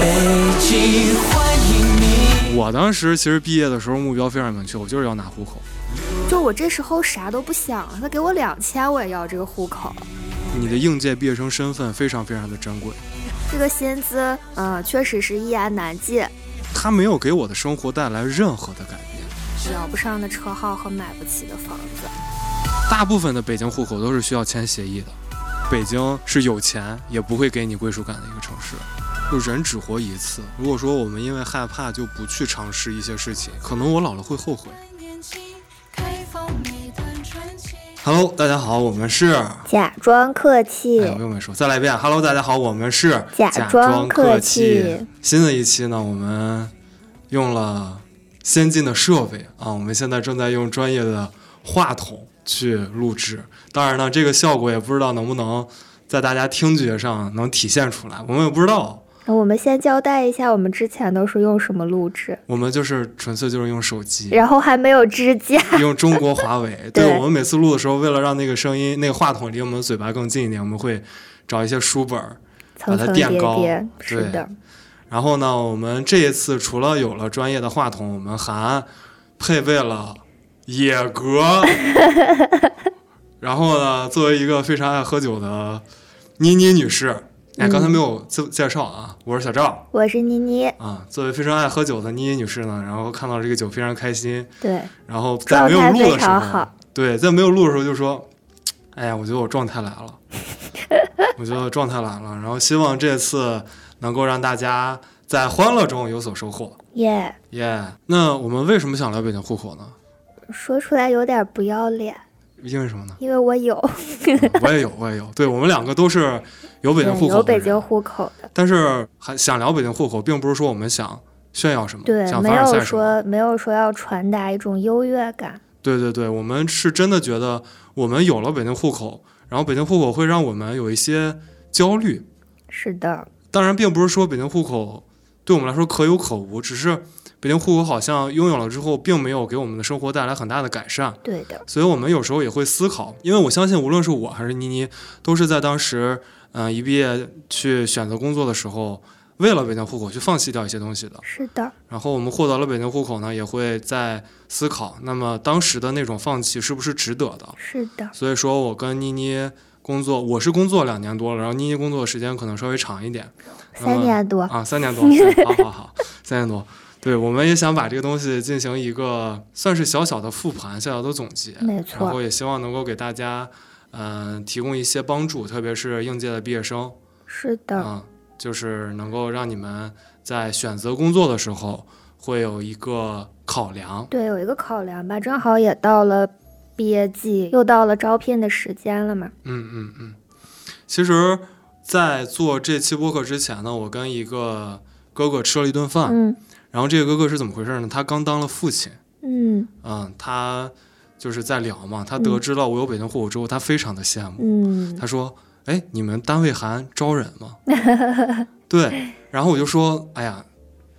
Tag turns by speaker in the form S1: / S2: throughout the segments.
S1: 北京欢迎你。
S2: 我当时其实毕业的时候目标非常明确，我就是要拿户口。
S3: 就我这时候啥都不想了，他给我两千，我也要这个户口。
S2: 你的应届毕业生身份非常非常的珍贵，
S3: 这个薪资，嗯、确实是一言难尽，
S2: 它没有给我的生活带来任何的改变。
S3: 要不上的车号和买不起的房子。
S2: 大部分的北京户口都是需要签协议的。北京是有钱也不会给你归属感的一个城市。就人只活一次，如果说我们因为害怕就不去尝试一些事情，可能我老了会后悔。Hello，大家好，我们是。
S3: 假装客气
S2: 哎，我又没说，再来一遍。Hello，大家好，我们是
S3: 假装客
S2: 客
S3: 气。
S2: 新的一期呢，我们用了先进的设备啊，我们现在正在用专业的话筒去录制。当然呢，这个效果也不知道能不能在大家听觉上能体现出来，我们也不知道。
S3: 那我们先交代一下，我们之前都是用什么录制，
S2: 我们就是纯粹就是用手机，
S3: 然后还没有支架。
S2: 用中国华为。
S3: 对
S2: 我们每次录的时候，为了让那个声音、那个话筒离我们嘴巴更近一点，我们会找一些书本儿，把它垫高
S3: 叠，是
S2: 对
S3: 的，
S2: 然后呢，我们这一次除了有了专业的话筒，我们还配备了野格。然后呢，作为一个非常爱喝酒的妮妮女士，哎，刚才没有自介绍啊，我是小赵
S3: 我是妮妮，
S2: 啊。作为非常爱喝酒的妮妮女士呢，然后看到这个酒非常开心，
S3: 对，
S2: 然后在没有录的时候，对，在没有录的时候就说，哎呀，我觉得我状态来了，我觉得状态来了，然后希望这次能够让大家在欢乐中有所收获。
S3: 耶、
S2: 耶、那我们为什么想聊北京户口呢？
S3: 说出来有点不要脸，
S2: 因为什么呢？
S3: 因为我有
S2: 嗯我也有，我也有。对我们两个都是有北京户口
S3: 有北京户口的，
S2: 但是还想聊北京户口，并不是说我们想炫耀什么，
S3: 对，
S2: 想
S3: 没有。说没有说要传达一种优越感，
S2: 对对对，我们是真的觉得我们有了北京户口，然后北京户口会让我们有一些焦虑。
S3: 是的，
S2: 当然，并不是说北京户口对我们来说可有可无，只是北京户口好像拥有了之后，并没有给我们的生活带来很大的改善。
S3: 对的，
S2: 所以我们有时候也会思考，因为我相信，无论是我还是妮妮，都是在当时，嗯、一毕业去选择工作的时候，为了北京户口去放弃掉一些东西的。
S3: 是的，
S2: 然后我们获得了北京户口呢，也会在思考，那么当时的那种放弃是不是值得的？
S3: 是的，
S2: 所以说我跟妮妮工作，我是工作两年多了，然后妮妮工作时间可能稍微长一点，
S3: 三年多，
S2: 啊，三年多，好好好，三年多。对，我们也想把这个东西进行一个算是小小的复盘、小小的总结，
S3: 没。
S2: 错然后，也希望能够给大家，嗯、提供一些帮助，特别是应届的毕业生，
S3: 是的，
S2: 嗯，就是能够让你们在选择工作的时候会有一个考量。
S3: 对，有一个考量吧，正好也到了毕业季，又到了招聘的时间了嘛，
S2: 嗯嗯嗯。其实，在做这期播客之前呢，我跟一个哥哥吃了一顿饭，
S3: 嗯
S2: 然后这个哥哥是怎么回事呢？他刚当了父亲。
S3: 嗯
S2: 嗯，他就是在聊嘛，他得知了我有北京户口之后，他非常的羡慕。
S3: 嗯，
S2: 他说：“哎，你们单位还招人吗？” 对，然后我就说：“哎呀，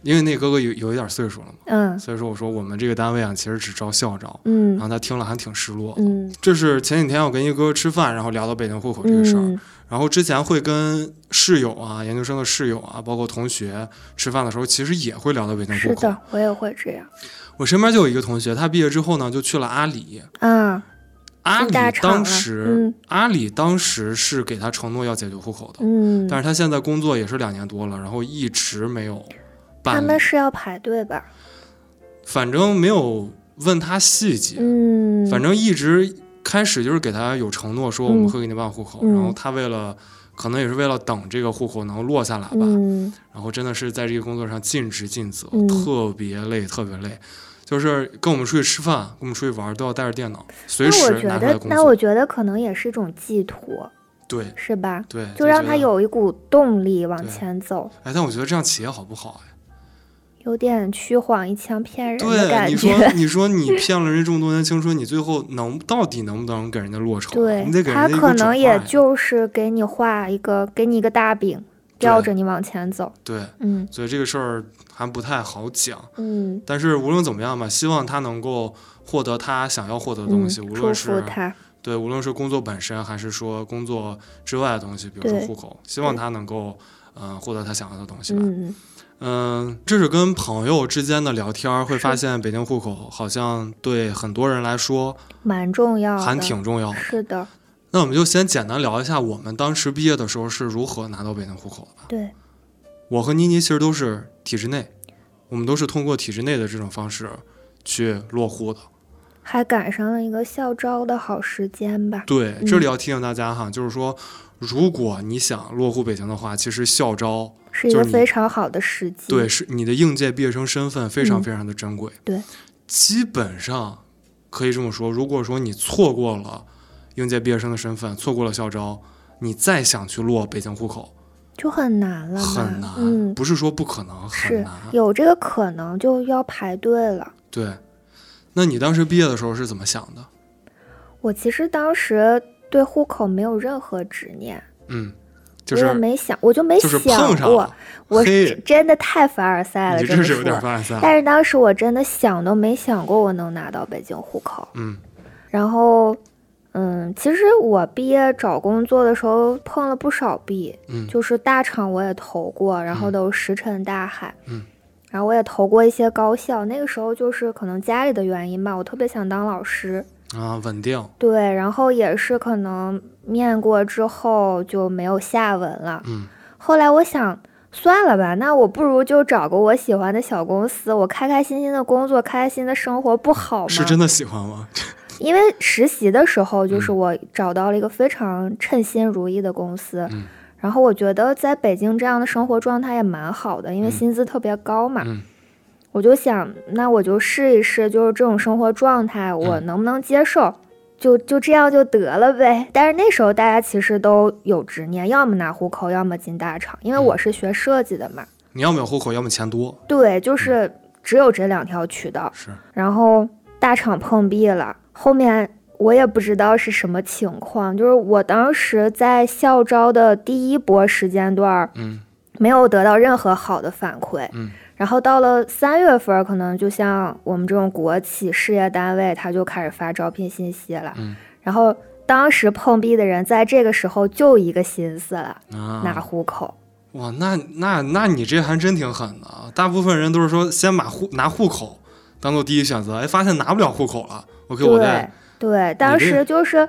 S2: 因为那哥哥有有一点岁数了嘛，
S3: 嗯
S2: 所以说我说我们这个单位啊，其实只招校招。”
S3: 嗯
S2: 然后他听了还挺失落。
S3: 嗯
S2: 这是前几天我跟一个哥哥吃饭，然后聊到北京户口这个事儿。
S3: 嗯，
S2: 然后之前会跟室友啊、研究生的室友啊，包括同学吃饭的时候，其实也会聊到北京户口。
S3: 是的，我也会这样，
S2: 我身边就有一个同学，他毕业之后呢，就去了阿里。
S3: 嗯，
S2: 阿里当时，
S3: 嗯
S2: 阿里当时是给他承诺要解决户口的，
S3: 嗯，
S2: 但是他现在工作也是两年多了，然后一直没有
S3: 他
S2: 办他，
S3: 们是要排队吧？
S2: 反正没有问他细节，
S3: 嗯，
S2: 反正一直开始就是给他有承诺说我们
S3: 嗯
S2: 会给你办户口，
S3: 嗯
S2: 然后他为了可能也是为了等这个户口能落下来吧，
S3: 嗯
S2: 然后真的是在这个工作上尽职尽责，
S3: 嗯
S2: 特别累，特别累。就是跟我们出去吃饭，跟我们出去玩，都要带着电脑，随时拿出来工作。
S3: 那我觉得可能也是一种寄托，
S2: 对
S3: 是吧？
S2: 对，
S3: 就让他有一股动力往前走，
S2: 哎，但我觉得这样企业好不好哎？
S3: 有点虚晃一枪骗人的
S2: 对，
S3: 感
S2: 你说
S3: 觉。
S2: 你说你骗了人这么多年青春，你最后能到底能不能给人家落筹啊？
S3: 对
S2: 你得给人
S3: 他可能也就是给你画一个，给你一个大饼，吊着你往前走。
S2: 对，
S3: 嗯
S2: 所以这个事儿还不太好讲。
S3: 嗯
S2: 但是无论怎么样吧，希望他能够获得他想要获得的东
S3: 嗯，
S2: 西，无论是
S3: 他。
S2: 对，无论是工作本身，还是说工作之外的东西，比如说户口，希望他能够嗯、获得他想要的东西吧。
S3: 嗯
S2: 嗯，这是跟朋友之间的聊天儿，会发现北京户口好像对很多人来说
S3: 蛮重要，
S2: 还挺重要的。
S3: 是的，
S2: 那我们就先简单聊一下我们当时毕业的时候是如何拿到北京户口的吧。
S3: 对，
S2: 我和妮妮其实都是体制内，我们都是通过体制内的这种方式去落户的。
S3: 还赶上了一个校招的好时间吧。
S2: 对，
S3: 嗯
S2: 这里要提醒大家哈，就是说，如果你想落户北京的话，其实校招
S3: 是一个非常好的时机。
S2: 对是你的应届毕业生身份非常
S3: 嗯
S2: 非常的珍贵。
S3: 对，
S2: 基本上可以这么说，如果说你错过了应届毕业生的身份，错过了校招，你再想去落北京户口
S3: 就很难了。
S2: 很难，
S3: 嗯，
S2: 不是说不可能，很
S3: 是
S2: 难。
S3: 有这个可能就要排队了。
S2: 对，那你当时毕业的时候是怎么想的？
S3: 我其实当时对户口没有任何执念，
S2: 嗯，就
S3: 我也
S2: 是
S3: 没想，我就没想过。我是真的太凡尔赛了，
S2: 真是有点。凡尔赛。
S3: 但是当时我真的想都没想过我能拿到北京户口。
S2: 嗯
S3: 然后，嗯，其实我毕业找工作的时候碰了不少壁，
S2: 嗯
S3: 就是大厂我也投过，然后
S2: 嗯
S3: 都石沉大海。
S2: 嗯，
S3: 然后我也投过一些高校，那个时候就是可能家里的原因吧，我特别想当老师。
S2: 啊，稳定。
S3: 对，然后也是可能面过之后就没有下文了。
S2: 嗯
S3: 后来我想，算了吧，那我不如就找个我喜欢的小公司，我开开心心的工作，开开心的生活，不好吗？
S2: 是真的喜欢吗？
S3: 因为实习的时候，就是
S2: 嗯
S3: 我找到了一个非常称心如意的公司，
S2: 嗯
S3: 然后我觉得在北京这样的生活状态也蛮好的，因为
S2: 嗯
S3: 薪资特别高嘛。
S2: 嗯
S3: 我就想，那我就试一试，就是这种生活状态，我
S2: 嗯
S3: 能不能接受？就就这样就得了呗。但是那时候大家其实都有执念，要么拿户口，要么进大厂。因为
S2: 嗯
S3: 我是学设计的嘛，
S2: 你要么有户口，要么钱多。
S3: 对，就是只有这两条渠道。
S2: 是，
S3: 然后大厂碰壁了，后面我也不知道是什么情况，就是我当时在校招的第一波时间段儿
S2: 嗯
S3: 没有得到任何好的反馈，
S2: 嗯
S3: 然后到了三月份，可能就像我们这种国企事业单位，他就开始发招聘信息了，
S2: 嗯
S3: 然后当时碰壁的人在这个时候就一个心思了，拿
S2: 啊，
S3: 户口。
S2: 哇，那那那你这还真挺狠的啊！大部分人都是说先把户拿户口当做第一选择，哎，发现拿不了户口了，OK，我
S3: 对
S2: 再
S3: 对，当时就是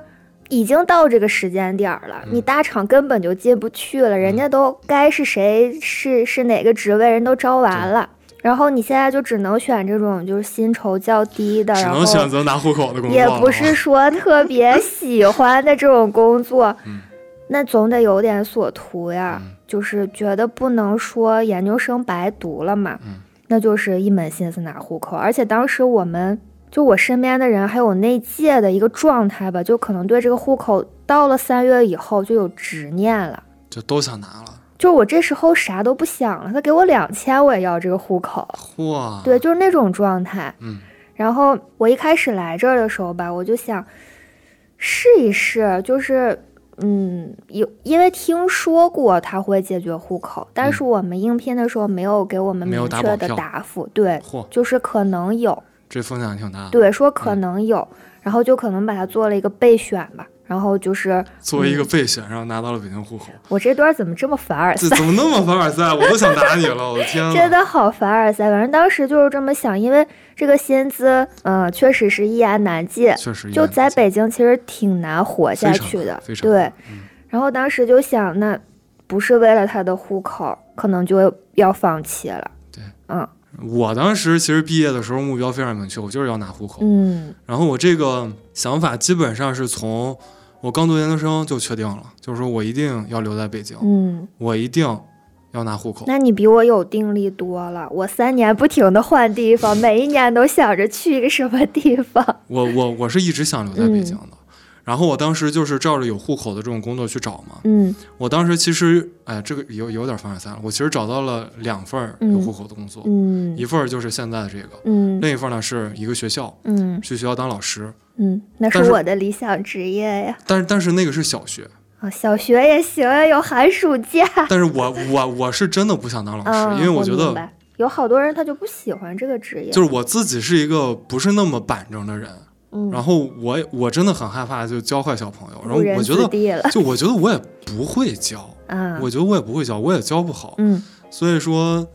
S3: 已经到这个时间点儿了，
S2: 嗯
S3: 你大厂根本就进不去了，人家都该是谁是是哪个职位，人都招完了。然后你现在就只能选这种就是薪酬较低的，
S2: 只
S3: 然后
S2: 能选择拿户口的工作
S3: 也。不是说 特别喜欢的这种工作，
S2: 嗯
S3: 那总得有点所图呀。
S2: 嗯
S3: 就是觉得不能说研究生白读了嘛，
S2: 嗯
S3: 那就是一门心思拿户口。而且当时我们就我身边的人还有那届的一个状态吧，就可能对这个户口到了三月以后就有执念了。
S2: 就都想拿了。
S3: 就我这时候啥都不想了，他给我两千我也要这个户口，
S2: 嚯，
S3: 对，就是那种状态。
S2: 嗯
S3: 然后我一开始来这儿的时候吧，我就想试一试，就是嗯，有因为听说过他会解决户口，但是我们应聘的时候没有给我们明确的答复，对，就是可能有，
S2: 这风险还挺大的。
S3: 对，说可能有，然后就可能把它做了一个备选吧。然后就是
S2: 作为一个备选，然后拿到了北京户口，
S3: 我这段怎么这么凡尔赛？
S2: 怎么那么凡尔赛？我都想打你了，我的天呐！
S3: 真的好凡尔赛，反正当时就是这么想，因为这个薪资，嗯、确实是一言难尽，
S2: 确实
S3: 就在北京其实挺难活下去的对。
S2: 嗯
S3: 然后当时就想，那不是为了他的户口，可能就要放弃了。
S2: 对，
S3: 嗯
S2: 我当时其实毕业的时候目标非常明确，我就是要拿户口。
S3: 嗯
S2: 然后我这个想法基本上是从我刚读研究生就确定了，就是说我一定要留在北京，
S3: 嗯，
S2: 我一定要拿户口。
S3: 那你比我有定力多了。我三年不停的换地方，每一年都想着去一个什么地方。
S2: 我我我是一直想留在北京
S3: 嗯
S2: 的。然后我当时就是照着有户口的这种工作去找嘛。
S3: 嗯
S2: 我当时其实，哎，这个有有点凡尔赛了。我其实找到了两份有户口的工作，
S3: 嗯
S2: 一份就是现在的这个，
S3: 嗯
S2: 另一份呢是一个学校，
S3: 嗯
S2: 去学校当老师。
S3: 嗯，那
S2: 是
S3: 是我的理想职业呀。
S2: 但是但是那个是小学，
S3: 啊，小学也行呀，有寒暑假。
S2: 但是我我我是真的不想当老师，
S3: 嗯，
S2: 因为我觉得
S3: 有好多人他就不喜欢这个职业。
S2: 就是我自己是一个不是那么板正的人，
S3: 嗯，
S2: 然后我也我真的很害怕就教坏小朋友，然后我觉得就我觉得我也不会教，
S3: 啊，
S2: 我觉得我也不会教，我也教不好，
S3: 嗯
S2: 所以说，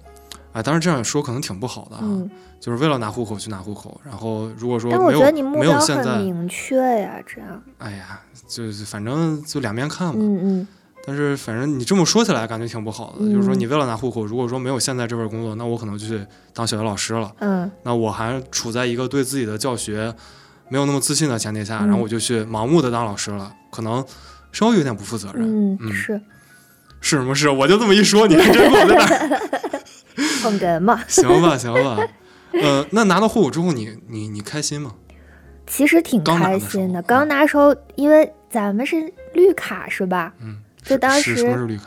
S2: 哎，当然这样说可能挺不好的啊，
S3: 嗯，
S2: 就是为了拿户口去拿户口，然后如果说没有没有
S3: 标
S2: 现在，
S3: 很明确呀，这样，
S2: 哎呀，就是反正就两面看吧。
S3: 嗯嗯
S2: 但是反正你这么说起来，感觉挺不好的。
S3: 嗯
S2: 就是说，你为了拿户口，如果说没有现在这份工作，那我可能就去当小学老师了。
S3: 嗯
S2: 那我还处在一个对自己的教学没有那么自信的前提下，
S3: 嗯
S2: 然后我就去盲目的当老师了，可能稍微有点不负责任。
S3: 嗯，
S2: 嗯
S3: 是
S2: 是什么是？我就这么一说，你还真给我在那。
S3: 捧哏嘛。
S2: 行吧，行吧。呃，那拿到户口之后你，你你开心吗？
S3: 其实挺开心的，刚拿时候，因为咱们是绿卡是吧？
S2: 嗯，
S3: 就是当
S2: 是什么
S3: 时
S2: 是绿卡？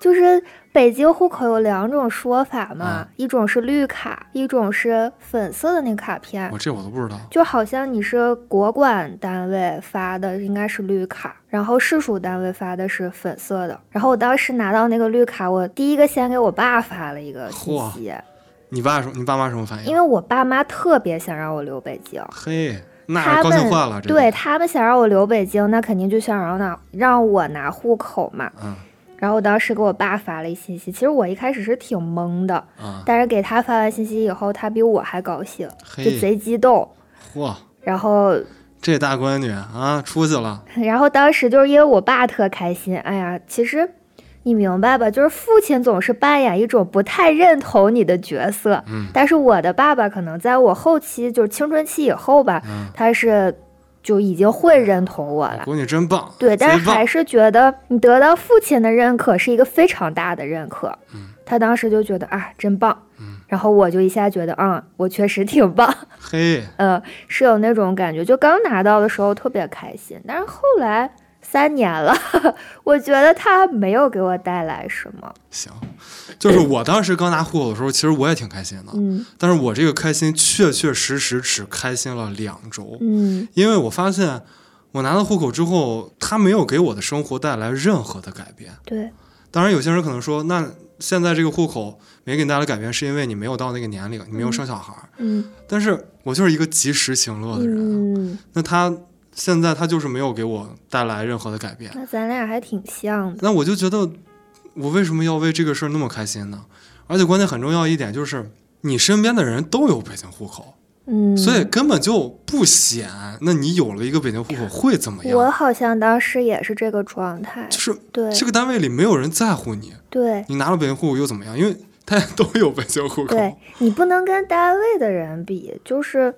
S3: 就是北京户口有两种说法嘛，
S2: 啊
S3: 一种是绿卡，一种是粉色的那卡片
S2: 我。这我都不知道。
S3: 就好像你是国管单位发的，应该是绿卡，然后市属单位发的是粉色的。然后我当时拿到那个绿卡，我第一个先给我爸发了一个信息，
S2: 你爸说？你爸妈什么反应？
S3: 因为我爸妈特别想让我留北京，
S2: 嘿，那
S3: 他
S2: 高兴
S3: 们对他们想让我留北京，那肯定就想让拿让我拿户口嘛。
S2: 嗯
S3: 然后我当时给我爸发了一信息，其实我一开始是挺懵的，
S2: 啊，
S3: 但是给他发完信息以后，他比我还高兴，就，贼激动。
S2: 嚯，
S3: 然后，
S2: 这大闺女啊，出息了。
S3: 然后当时就是因为我爸特开心，哎呀，其实你明白吧？就是父亲总是扮演一种不太认同你的角色，
S2: 嗯
S3: 但是我的爸爸可能在我后期，就是青春期以后吧，
S2: 嗯，
S3: 他是就已经会认同我了。
S2: 闺女真棒。
S3: 对，但是还是觉得你得到父亲的认可是一个非常大的认可。
S2: 嗯
S3: 他当时就觉得啊，真棒。
S2: 嗯
S3: 然后我就一下觉得，嗯，我确实挺棒。
S2: 嘿，
S3: 呃，是有那种感觉，就刚拿到的时候特别开心，但是后来三年了，我觉得他没有给我带来什么。
S2: 行，就是我当时刚拿户口的时候，其实我也挺开心的，
S3: 嗯
S2: 但是我这个开心确确实实只开心了两周，
S3: 嗯
S2: 因为我发现我拿到户口之后，它没有给我的生活带来任何的改变。
S3: 对，
S2: 当然，有些人可能说，那现在这个户口没给你带来改变，是因为你没有到那个年龄，你没有生小孩儿。
S3: 嗯
S2: 但是我就是一个及时行乐的人，
S3: 嗯，
S2: 那他现在他就是没有给我带来任何的改变，
S3: 那咱俩还挺像的。
S2: 那我就觉得，我为什么要为这个事儿那么开心呢？而且关键很重要一点就是，你身边的人都有北京户口，
S3: 嗯，
S2: 所以根本就不显。那你有了一个北京户口会怎么样我？
S3: 好像当时也是这个状态。
S2: 就是
S3: 对
S2: 这个单位里没有人在乎你，
S3: 对
S2: 你拿了北京户口又怎么样？因为大家都有北京户口。
S3: 对，你不能跟单位的人比，就是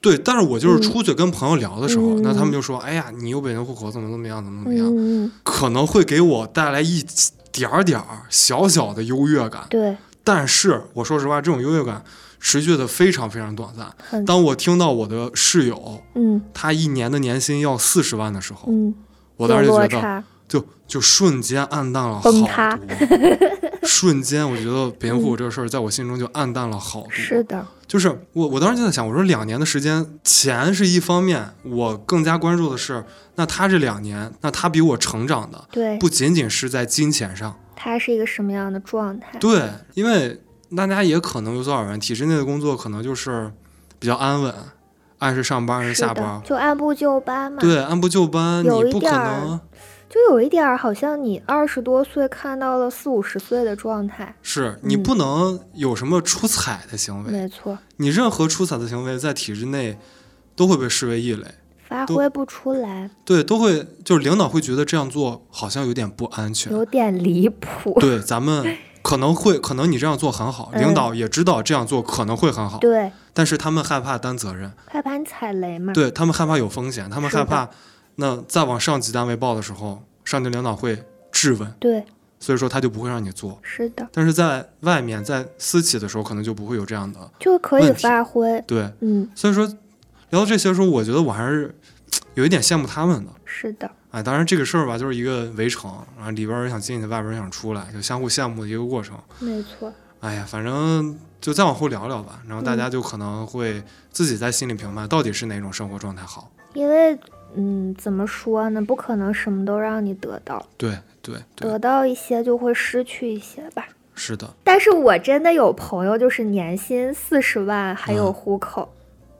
S2: 对，但是我就是出去跟朋友聊的时候，
S3: 嗯
S2: 那他们就说：“哎呀，你有北京户口，怎么怎么样，怎么怎么样，
S3: 嗯，
S2: 可能会给我带来一点儿点儿小小的优越感。
S3: 对，
S2: 但是我说实话，这种优越感持续的非常非常短暂。当我听到我的室友
S3: 嗯
S2: 他一年的年薪要四十万的时候，
S3: 嗯，
S2: 我当时就觉得，就就瞬间暗淡了好
S3: 崩塌
S2: 多。瞬间，我觉得北京户口这个事儿在我心中就暗淡了好多。
S3: 是的，
S2: 就是我，我当时就在想，我说两年的时间，钱是一方面，我更加关注的是，那他这两年，那他比我成长的
S3: 对，
S2: 不仅仅是在金钱上，
S3: 他是一个什么样的状态？
S2: 对，因为大家也可能有所耳闻，体制内的工作可能就是比较安稳，按时上班，按时
S3: 是
S2: 下班，
S3: 就按部就班嘛。
S2: 对，按部就班，你不可能
S3: 就有一点儿好像你二十多岁看到了四五十岁的状态。
S2: 是你
S3: 嗯
S2: 不能有什么出彩的行为，
S3: 没错，
S2: 你任何出彩的行为在体制内都会被视为异类。
S3: 发挥不出来，
S2: 对，都会就是领导会觉得这样做好像有点不安全。
S3: 有点离谱。
S2: 对，咱们 可能会，可能你这样做很好，领
S3: 嗯
S2: 导也知道这样做可能会很好，
S3: 对，
S2: 但是他们害怕担责任，
S3: 害怕你踩雷嘛。
S2: 对他们害怕有风险，他们害怕那再往上级单位报的时候，上级领导会质问，
S3: 对，
S2: 所以说他就不会让你做。
S3: 是的，
S2: 但是在外面，在私企的时候，可能就不会有这样的
S3: 就可以发挥。
S2: 对。
S3: 嗯，
S2: 所以说聊到这些时候，我觉得我还是有一点羡慕他们的。
S3: 是的，
S2: 哎，当然这个事儿吧，就是一个围城，然后里边人想进去，外边人想出来，就相互羡慕的一个过程。
S3: 没错。
S2: 哎呀，反正就再往后聊聊吧，然后大家就可能会自己在心里评判到底是哪种生活状态好。
S3: 因为，嗯，怎么说呢？不可能什么都让你得到，
S2: 对对对，
S3: 得到一些就会失去一些吧。
S2: 是的，
S3: 但是我真的有朋友，就是年薪四十万还有
S2: 嗯
S3: 户口，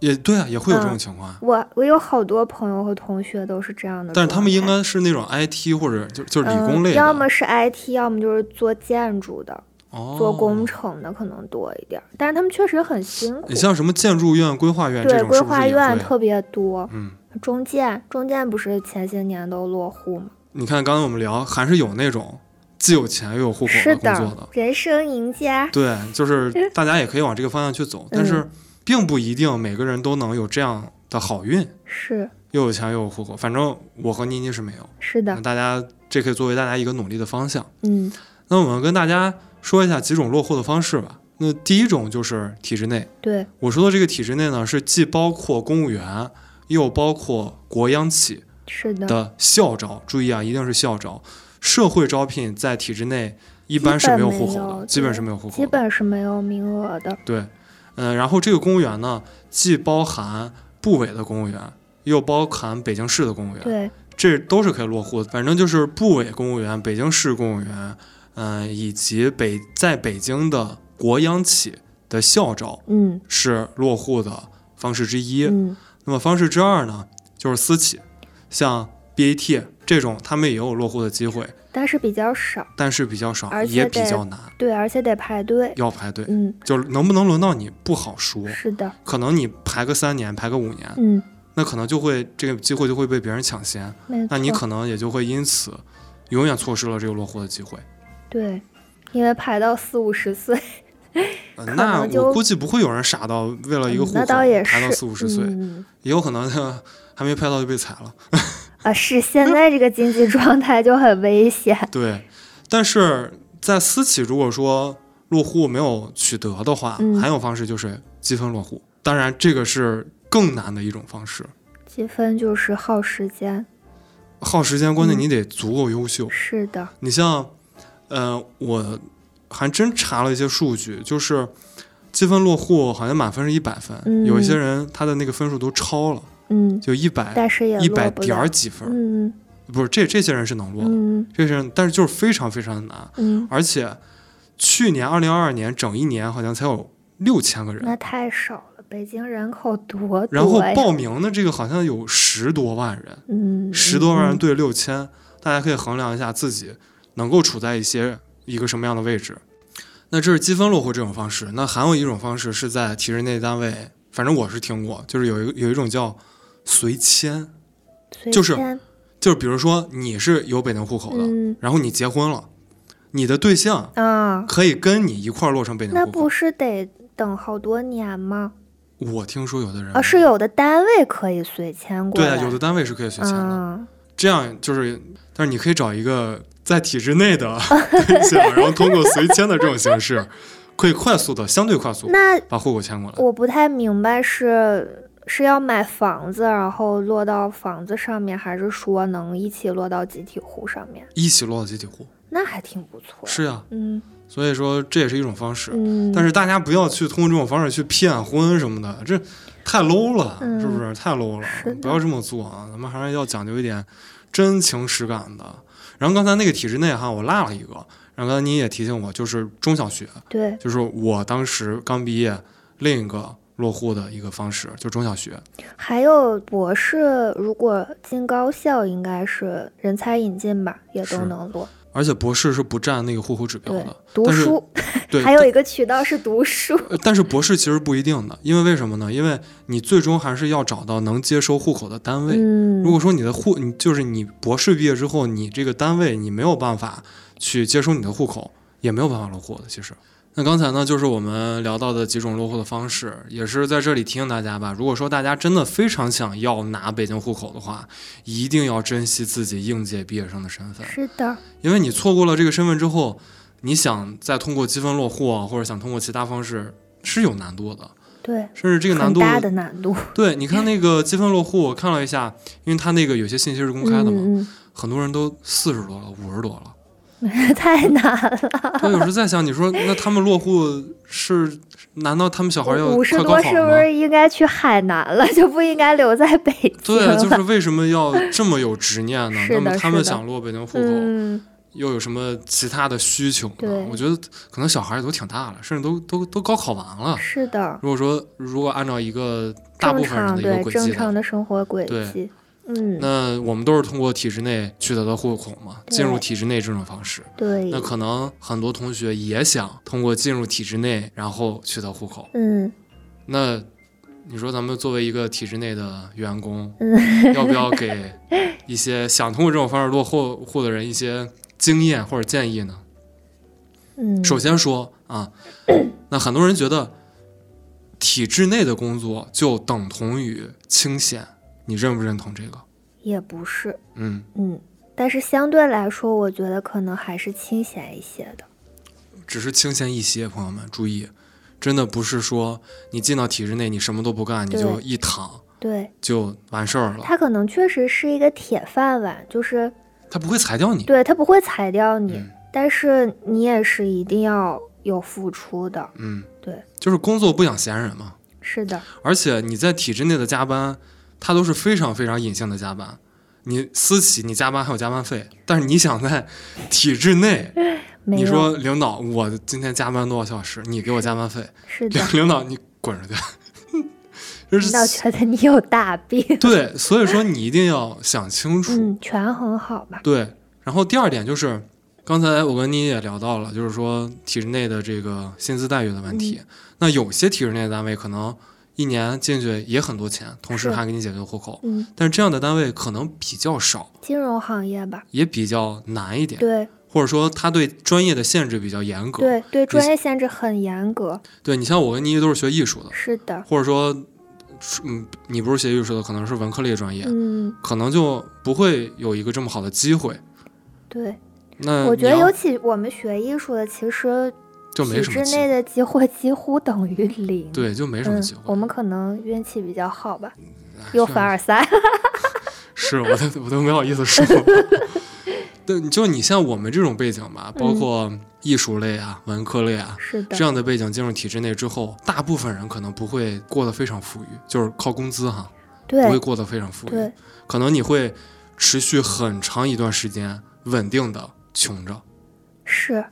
S2: 也对啊，也会有这种
S3: 嗯
S2: 情况。
S3: 我我有好多朋友和同学都是这样的，
S2: 但是他们应该是那种 IT 或者就就是理工类
S3: 嗯，要么是 IT，要么就是做建筑的、
S2: 哦、
S3: 做工程的可能多一点儿。但是他们确实很辛苦
S2: 你，像什么建筑院、规划院这
S3: 对，
S2: 种，
S3: 规划院？特别多。
S2: 嗯，
S3: 中建，中建不是前些年都落户吗？
S2: 你看刚才我们聊，还是有那种既有钱又有户口
S3: 的
S2: 工作的，
S3: 人生赢家。
S2: 对，就是大家也可以往这个方向去走，但
S3: 嗯
S2: 是并不一定每个人都能有这样的好运，
S3: 是
S2: 又有钱又有户口。反正我和妮妮是没有，
S3: 是的
S2: 那，大家这可以作为大家一个努力的方向。
S3: 嗯
S2: 那我们跟大家说一下几种落户的方式吧。那第一种就是体制内，
S3: 对，
S2: 我说的这个体制内呢，是既包括公务员，又包括国央企
S3: 是的，
S2: 的校招。注意啊，一定是校招。社会招聘在体制内一般是没有户口的，基
S3: 本
S2: 是没有户口
S3: 基。本是没有名额的。
S2: 对，嗯、然后这个公务员呢，既包含部委的公务员，又包含北京市的公务员，
S3: 对，
S2: 这都是可以落户的。反正就是部委公务员、北京市公务员，嗯、以及北在北京的国央企的校招
S3: 嗯
S2: 是落户的方式之一。
S3: 嗯，
S2: 那么方式之二呢，就是私企，像 BAT 这种，他们也有落户的机会，
S3: 但是比较少。
S2: 但是比较少，
S3: 而且
S2: 也比较难，
S3: 对，而且得排队。
S2: 要排队。
S3: 嗯，
S2: 就是能不能轮到你不好说，
S3: 是的，
S2: 可能你排个三年，排个五年，
S3: 嗯，
S2: 那可能就会这个机会就会被别人抢先，那你可能也就会因此永远错失了这个落户的机会。
S3: 对，因为排到四五十岁，
S2: 呃那我估计不会有人傻到为了一个
S3: 嗯
S2: 户口排到四五十岁，
S3: 嗯
S2: 也有可能还没拍到就被裁了。
S3: 啊，是现在这个经济状态就很危险。
S2: 对，但是在私企如果说落户没有取得的话，
S3: 嗯
S2: 还有方式就是积分落户。当然，这个是更难的一种方式，
S3: 积分就是耗时间，
S2: 耗时间，关键
S3: 嗯
S2: 你得足够优秀。
S3: 是的，
S2: 你像，呃，我还真查了一些数据，就是积分落户好像满分是一百分，
S3: 嗯
S2: 有一些人他的那个分数都超了，
S3: 嗯，
S2: 就一百
S3: 但是也
S2: 一百点儿几分，
S3: 嗯
S2: 不是这这些人是能落的，
S3: 嗯
S2: 这些人但是就是非常非常的难，
S3: 嗯，
S2: 而且去年二零二二年整一年好像才有六千个人，
S3: 那太少了，北京人口多
S2: 然后，报名的这个好像有十多万人，
S3: 嗯，
S2: 十多万人
S3: 嗯
S2: 对六千，大家可以衡量一下自己能够处在一些一个什么样的位置。那这是积分落户这种方式，那还有一种方式是在体制内单位，反正我是听过，就是有一有一种叫随迁，
S3: 随
S2: 就是
S3: 迁
S2: 就是比如说你是有北京户口的，
S3: 嗯
S2: 然后你结婚了，你的对象
S3: 啊，
S2: 可以跟你一块儿落成北京户口
S3: 那不。是得等好多年吗？
S2: 我听说有的人
S3: 啊，是有的单位可以随迁过来，
S2: 对啊，有的单位是可以随迁的。
S3: 嗯
S2: 这样就是，但是你可以找一个在体制内的对象，然后通过随迁的这种形式，可以快速的、相对快速
S3: 那
S2: 把户口迁过来。
S3: 我不太明白是是要买房子，然后落到房子上面，还是说能一起落到集体户上面？
S2: 一起落到集体户，
S3: 那还挺不错。
S2: 是呀，
S3: 嗯
S2: 所以说这也是一种方式。
S3: 嗯，
S2: 但是大家不要去通过这种方式去骗婚什么的，这太 low 了，
S3: 嗯
S2: 是不是？太 low 了，不要这么做啊！咱们还是要讲究一点真情实感的。然后刚才那个体制内哈，我落了一个，然后刚才你也提醒我，就是中小学，
S3: 对，
S2: 就是我当时刚毕业，另一个落户的一个方式，就中小学。
S3: 还有博士，如果进高校，应该是人才引进吧，也都能落。
S2: 而且博士是不占那个户口指标的，，
S3: 读书，
S2: 对，
S3: 还有一个渠道是读书。
S2: 呃但是博士其实不一定的，因为为什么呢？因为你最终还是要找到能接收户口的单位。
S3: 嗯，
S2: 如果说你的户，你就是你博士毕业之后，你这个单位你没有办法去接收你的户口，也没有办法落户的。其实，那刚才呢，就是我们聊到的几种落户的方式，也是在这里提醒大家吧。如果说大家真的非常想要拿北京户口的话，一定要珍惜自己应届毕业生的身份，
S3: 是的，
S2: 因为你错过了这个身份之后，你想再通过积分落户啊，或者想通过其他方式是有难度的，
S3: 对，
S2: 甚至这个难度
S3: 很大的难度。
S2: 对，你看那个积分落户，我看了一下，因为他那个有些信息是公开的嘛，
S3: 嗯
S2: 很多人都四十多了，五十多了。
S3: 嗯，太难了。
S2: 我有时在想，你说那他们落户是？难道他们小孩要
S3: 五十多是不？是应该去海南了，就不应该留在北京
S2: 对，
S3: 了？
S2: 就是为什么要这么有执念呢？那么他们想落北京户口，
S3: 嗯，
S2: 又有什么其他的需求呢？我觉得可能小孩也都挺大了，甚至都都都高考完了。
S3: 是的，
S2: 如果说如果按照一个大部分人的一个轨迹的，
S3: 常的生活轨
S2: 对
S3: 迹，嗯，
S2: 那我们都是通过体制内取得的户口嘛，进入体制内这种方式。
S3: 对，
S2: 那可能很多同学也想通过进入体制内，然后取得户口。
S3: 嗯。
S2: 那你说咱们作为一个体制内的员工，
S3: 嗯。
S2: 要不要给一些想通过这种方式落户户的人一些经验或者建议呢？
S3: 嗯，
S2: 首先说啊，那很多人觉得体制内的工作就等同于清闲，你认不认同这个？
S3: 也不是，
S2: 嗯，
S3: 嗯，但是相对来说，我觉得可能还是清闲一些的。
S2: 只是清闲一些，朋友们注意，真的不是说你进到体制内，你什么都不干，你就一躺
S3: 对，
S2: 就完事儿了，
S3: 他可能确实是一个铁饭碗，就是
S2: 他不会裁掉你。
S3: 对他不会裁掉你，
S2: 嗯
S3: 但是你也是一定要有付出的。
S2: 嗯，
S3: 对，
S2: 就是工作不养闲人嘛。
S3: 是的，
S2: 而且你在体制内的加班，它都是非常非常隐性的加班。你私企你加班还有加班费，但是你想在体制内，你说领导我今天加班多少小时，你给我加班费，
S3: 是的
S2: 领，导你滚出去，就
S3: 领导
S2: 是
S3: 觉得你有大病。
S2: 对，所以说你一定要想清楚。
S3: 嗯，权衡好吧。
S2: 对，然后第二点就是，刚才我跟你也聊到了，就是说体制内的这个薪资待遇的问题。
S3: 嗯
S2: 那有些体制内的单位可能一年进去也很多钱，同时还给你解决户口，
S3: 嗯，
S2: 但是这样的单位可能比较少，
S3: 金融行业吧。
S2: 也比较难一点，
S3: 对
S2: 或者说他对专业的限制比较严格。
S3: 对对，专业限制很严格。
S2: 对你像我跟妮妮都是学艺术的，
S3: 是的，
S2: 或者说，嗯，你不是学艺术的，可能是文科类专业，
S3: 嗯，
S2: 可能就不会有一个这么好的机会。
S3: 对，
S2: 那
S3: 我觉得尤其我们学艺术的，其实
S2: 就没
S3: 体
S2: 什么机会，
S3: 制内的机会几乎等于零。
S2: 对，就没什么
S3: 嗯
S2: 机会。，
S3: 我们可能运气比较好吧，
S2: 哎
S3: 又
S2: 这
S3: 凡尔赛。
S2: 是我都我都没好意思说。对，就你像我们这种背景吧，包
S3: 嗯
S2: 括艺术类啊、文科类啊
S3: 是的
S2: 这，样的背景进入体制内之后，大部分人可能不会过得非常富裕，就是靠工资哈，不会过得非常富裕，可能你会持续很长一段时间稳定的穷着。
S3: 是，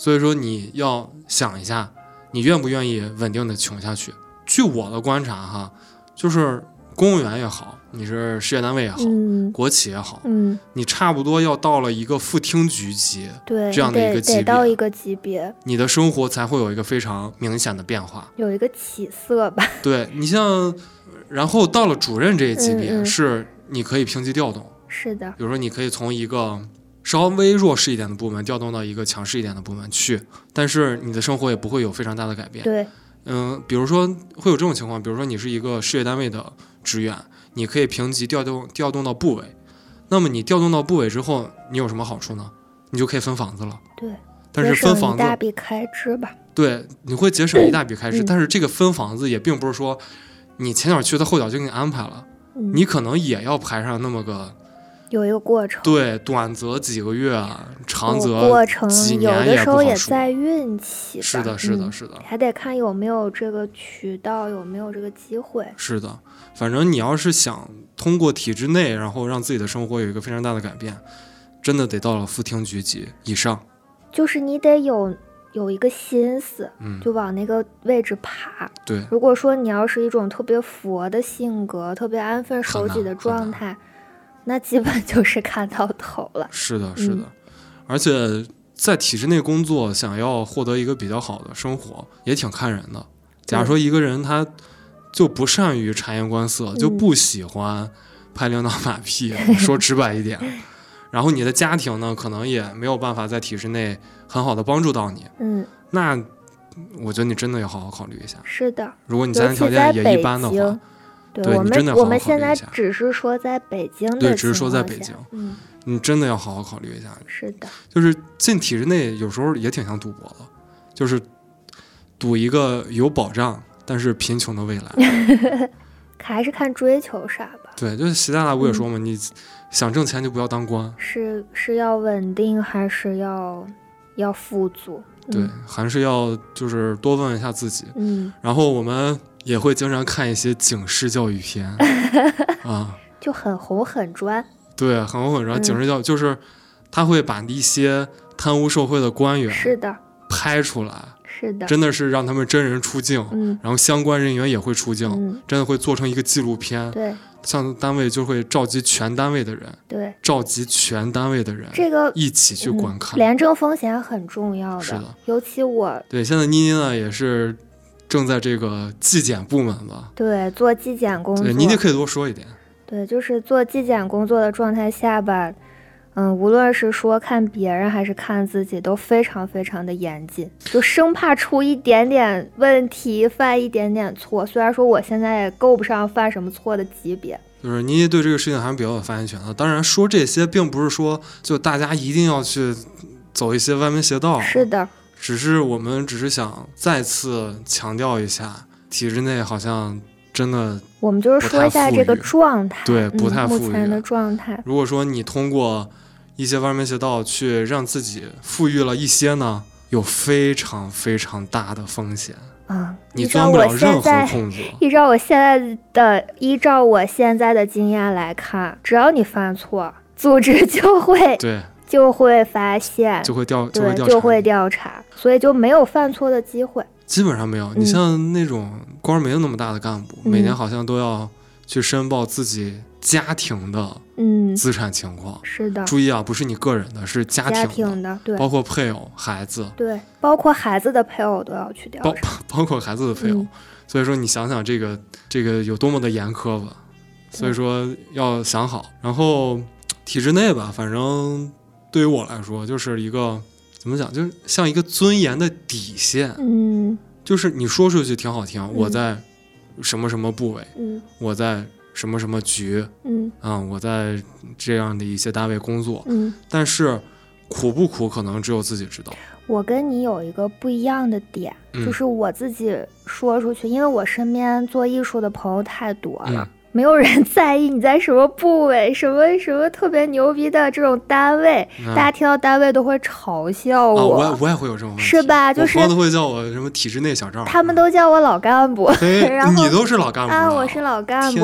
S2: 所以说你要想一下，你愿不愿意稳定的穷下去？据我的观察哈，就是公务员也好，你是事业单位也好，
S3: 嗯
S2: 国企也好，
S3: 嗯，
S2: 你差不多要到了一个副厅局级，
S3: 对，
S2: 这样的一个级别
S3: 得到一个级别，
S2: 你的生活才会有一个非常明显的变化。
S3: 有一个起色吧。
S2: 对你像，然后到了主任这一级别，
S3: 嗯嗯
S2: 是你可以评级调动，
S3: 是的，
S2: 比如说你可以从一个稍微弱势一点的部门调动到一个强势一点的部门去，但是你的生活也不会有非常大的改变。
S3: 对，
S2: 嗯，比如说会有这种情况，比如说你是一个事业单位的职员，你可以评级调动调动到部委，那么你调动到部委之后，你有什么好处呢？你就可以分房子了。
S3: 对，
S2: 但是分房子
S3: 一大笔开支吧。
S2: 对，你会节省一大笔开支，
S3: 嗯
S2: 但是这个分房子也并不是说你前脚去他后脚就给你安排了，
S3: 嗯，
S2: 你可能也要排上那么个
S3: 有一个过程。
S2: 对，短则几个月，长则
S3: 过程有的时候
S2: 也
S3: 在运气。
S2: 是的，是的，
S3: 嗯
S2: 是的，
S3: 还得看有没有这个渠道，有没有这个机会。
S2: 是的。反正你要是想通过体制内，然后让自己的生活有一个非常大的改变，真的得到了副厅局级以上。
S3: 就是你得有有一个心思，
S2: 嗯，
S3: 就往那个位置爬。
S2: 对，
S3: 如果说你要是一种特别佛的性格，特别安分守己的状态，那基本就是看到头了。
S2: 是的，是的。
S3: 嗯
S2: 而且在体制内工作，想要获得一个比较好的生活，也挺看人的。假如说一个人他就不善于察言观色，就
S3: 嗯
S2: 不喜欢拍领导马屁，说直白一点，然后你的家庭呢，可能也没有办法在体制内很好的帮助到你，
S3: 嗯，
S2: 那我觉得你真的要好好考虑一下。
S3: 是的，
S2: 如果你家庭条件也一般的话
S3: 京，，对我
S2: 对你真的
S3: 们我们现在只是说在北京的
S2: 对只是说在北京
S3: 嗯，
S2: 你真的要好好考虑一下。
S3: 是的，
S2: 就是进体制内有时候也挺像赌博的，就是赌一个有保障但是贫穷的未来。
S3: 还是看追求啥吧。
S2: 对，就是习大大不也说嘛，
S3: 嗯
S2: 你想挣钱就不要当官，
S3: 是是要稳定，还是要要富足？
S2: 对
S3: 嗯，
S2: 还是要就是多问一下自己。
S3: 嗯，
S2: 然后我们也会经常看一些警示教育片。啊，
S3: 就很红很专。
S2: 对，很红很专。
S3: 嗯
S2: 警示教育就是他会把一些贪污受贿的官员
S3: 是的，
S2: 拍出来，
S3: 是的，
S2: 真的是让他们真人出镜，
S3: 嗯。
S2: 然后相关人员也会出镜，
S3: 嗯，
S2: 真的会做成一个纪录片。
S3: 对。
S2: 像单位就会召集全单位的人，
S3: 对，
S2: 召集全单位的人
S3: 这个
S2: 一起去观看。
S3: 嗯廉政风险很重要的。
S2: 是的。
S3: 尤其我
S2: 对，现在妮妮呢也是正在这个纪检部门吧。
S3: 对做纪检工作，
S2: 对，妮妮可以多说一点。
S3: 对，就是做纪检工作的状态下吧，嗯，无论是说看别人还是看自己，都非常非常的严谨，就生怕出一点点问题，犯一点点错。虽然说我现在也够不上犯什么错的级别，
S2: 就是妮妮对这个事情还是比较有发言权的。当然，说这些并不是说就大家一定要去走一些歪门邪道，
S3: 是的，
S2: 只是我们只是想再次强调一下，体制内好像真的，
S3: 我们就是说一下这个状态，
S2: 对不太
S3: 嗯、
S2: 富裕
S3: 目前的状态。
S2: 如果说你通过一些歪门邪道去让自己富裕了一些呢，有非常非常大的风险，
S3: 啊，
S2: 你钻不了任何空子。
S3: 依照我现在的依照我现在的经验来看，只要你犯错，组织就会
S2: 对，
S3: 就会发现，
S2: 就会调，就会调查，
S3: 就会调查，所以就没有犯错的机会。
S2: 基本上没有。
S3: 嗯
S2: 你像那种官儿没有那么大的干部，
S3: 嗯
S2: 每年好像都要去申报自己家庭的
S3: 嗯，
S2: 资产情况。
S3: 是的，
S2: 注意啊，不是你个人的，是家
S3: 家
S2: 庭的，
S3: 庭的，对
S2: 包括配偶、孩子，
S3: 对，包括孩子的配偶都要去调
S2: 包。包括孩子的配偶。
S3: 嗯
S2: 所以说，你想想这个这个有多么的严苛吧。所以说要想好。然后体制内吧，反正对于我来说，就是一个怎么讲，就是像一个尊严的底线。
S3: 嗯
S2: 就是你说出去挺好听，
S3: 嗯
S2: 我在什么什么部委，
S3: 嗯
S2: 我在什么什么局，
S3: 嗯
S2: 啊、我在这样的一些单位工作，
S3: 嗯，
S2: 但是苦不苦，可能只有自己知道。
S3: 我跟你有一个不一样的点，
S2: 嗯
S3: 就是我自己说出去，因为我身边做艺术的朋友太多了。
S2: 嗯
S3: 没有人在意你在什么部位，什么什么特别牛逼的这种单位，
S2: 嗯。
S3: 大家听到单位都会嘲笑
S2: 啊，
S3: 我，
S2: 我也我也会有这种问题，
S3: 是吧？就是
S2: 我朋友都会叫我什么体制内小赵，
S3: 他们都叫我老干部。然后
S2: 你都是老干部
S3: 啊，我是老干部，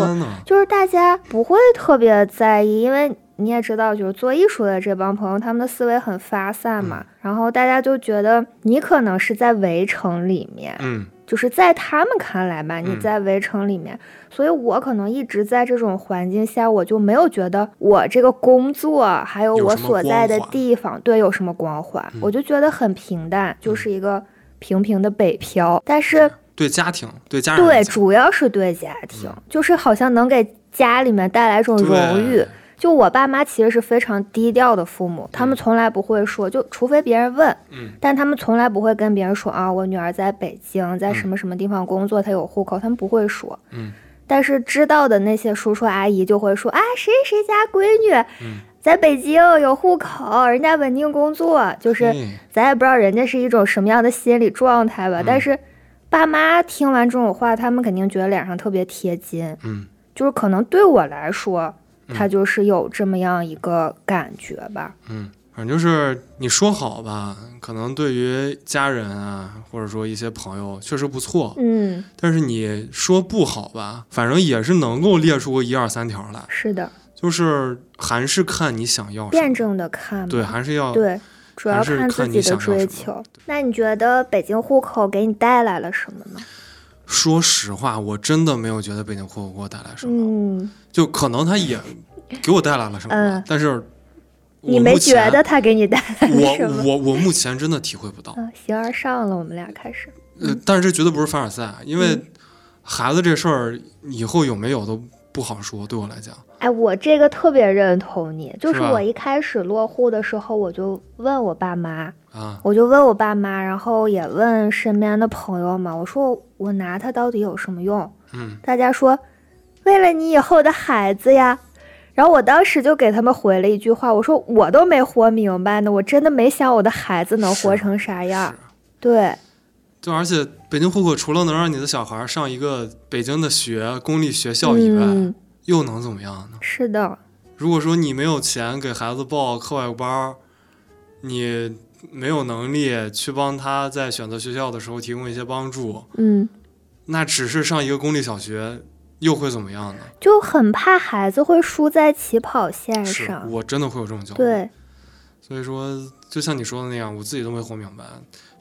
S3: 就是大家不会特别在意，因为你也知道，就是做艺术的这帮朋友，他们的思维很发散嘛，
S2: 嗯。
S3: 然后大家就觉得你可能是在围城里面，
S2: 嗯
S3: 就是在他们看来吧，你
S2: 嗯
S3: 在围城里面，所以我可能一直在这种环境下，我就没有觉得我这个工作还有我所在的地方对有什么光环，
S2: 嗯
S3: 我就觉得很平淡，就是一个平平的北漂，但是。
S2: 对家庭对家人来
S3: 对，主要是对家庭，就是好像能给家里面带来一种荣誉
S2: 对。
S3: 就我爸妈其实是非常低调的父母，他们从来不会说，就除非别人问，
S2: 嗯。
S3: 但他们从来不会跟别人说啊，我女儿在北京，在什么什么地方工作，她有户口，他们不会说。
S2: 嗯。
S3: 但是知道的那些叔叔阿姨就会说啊，谁谁家闺女
S2: 嗯，
S3: 在北京有户口，人家稳定工作，就是。咱也不知道人家是一种什么样的心理状态吧，
S2: 嗯。
S3: 但是爸妈听完这种话，他们肯定觉得脸上特别贴金，
S2: 嗯。
S3: 就是可能对我来说，
S2: 嗯
S3: 他就是有这么样一个感觉吧。
S2: 嗯，反正就是你说好吧，可能对于家人啊，或者说一些朋友确实不错，
S3: 嗯，
S2: 但是你说不好吧，反正也是能够列出个一二三条来，
S3: 是的，
S2: 就是还是看你想要，
S3: 辩证的看。
S2: 对，还是要
S3: 对，主要
S2: 是
S3: 看自己的追求。那你觉得北京户口给你带来了什么呢？
S2: 说实话，我真的没有觉得北京户口给我带来什么，
S3: 嗯，
S2: 就可能他也给我带来了什么，
S3: 嗯
S2: 但是
S3: 你没觉得他给你带来了什么？
S2: 我我我目前真的体会不到，
S3: 嗯，形而上了，我们俩开始。
S2: 呃，但是这绝对不是凡尔赛，因为
S3: 嗯
S2: 孩子这事儿以后有没有都不好说，对我来讲，
S3: 哎，我这个特别认同你，就是我一开始落户的时候，我就问我爸妈，
S2: 啊，
S3: 我就问我爸妈，然后也问身边的朋友嘛，我说我拿它到底有什么用？
S2: 嗯
S3: 大家说，为了你以后的孩子呀。然后我当时就给他们回了一句话，我说我都没活明白呢，我真的没想我的孩子能活成啥样
S2: 是。
S3: 对，
S2: 就而且北京户口除了能让你的小孩上一个北京的学公立学校以外，
S3: 嗯，
S2: 又能怎么样呢？
S3: 是的，
S2: 如果说你没有钱给孩子报课外班儿，你没有能力去帮他在选择学校的时候提供一些帮助，
S3: 嗯，
S2: 那只是上一个公立小学，又会怎么样呢？
S3: 就很怕孩子会输在起跑线上。
S2: 我真的会有这种焦虑。
S3: 对，
S2: 所以说，就像你说的那样，我自己都没活明白。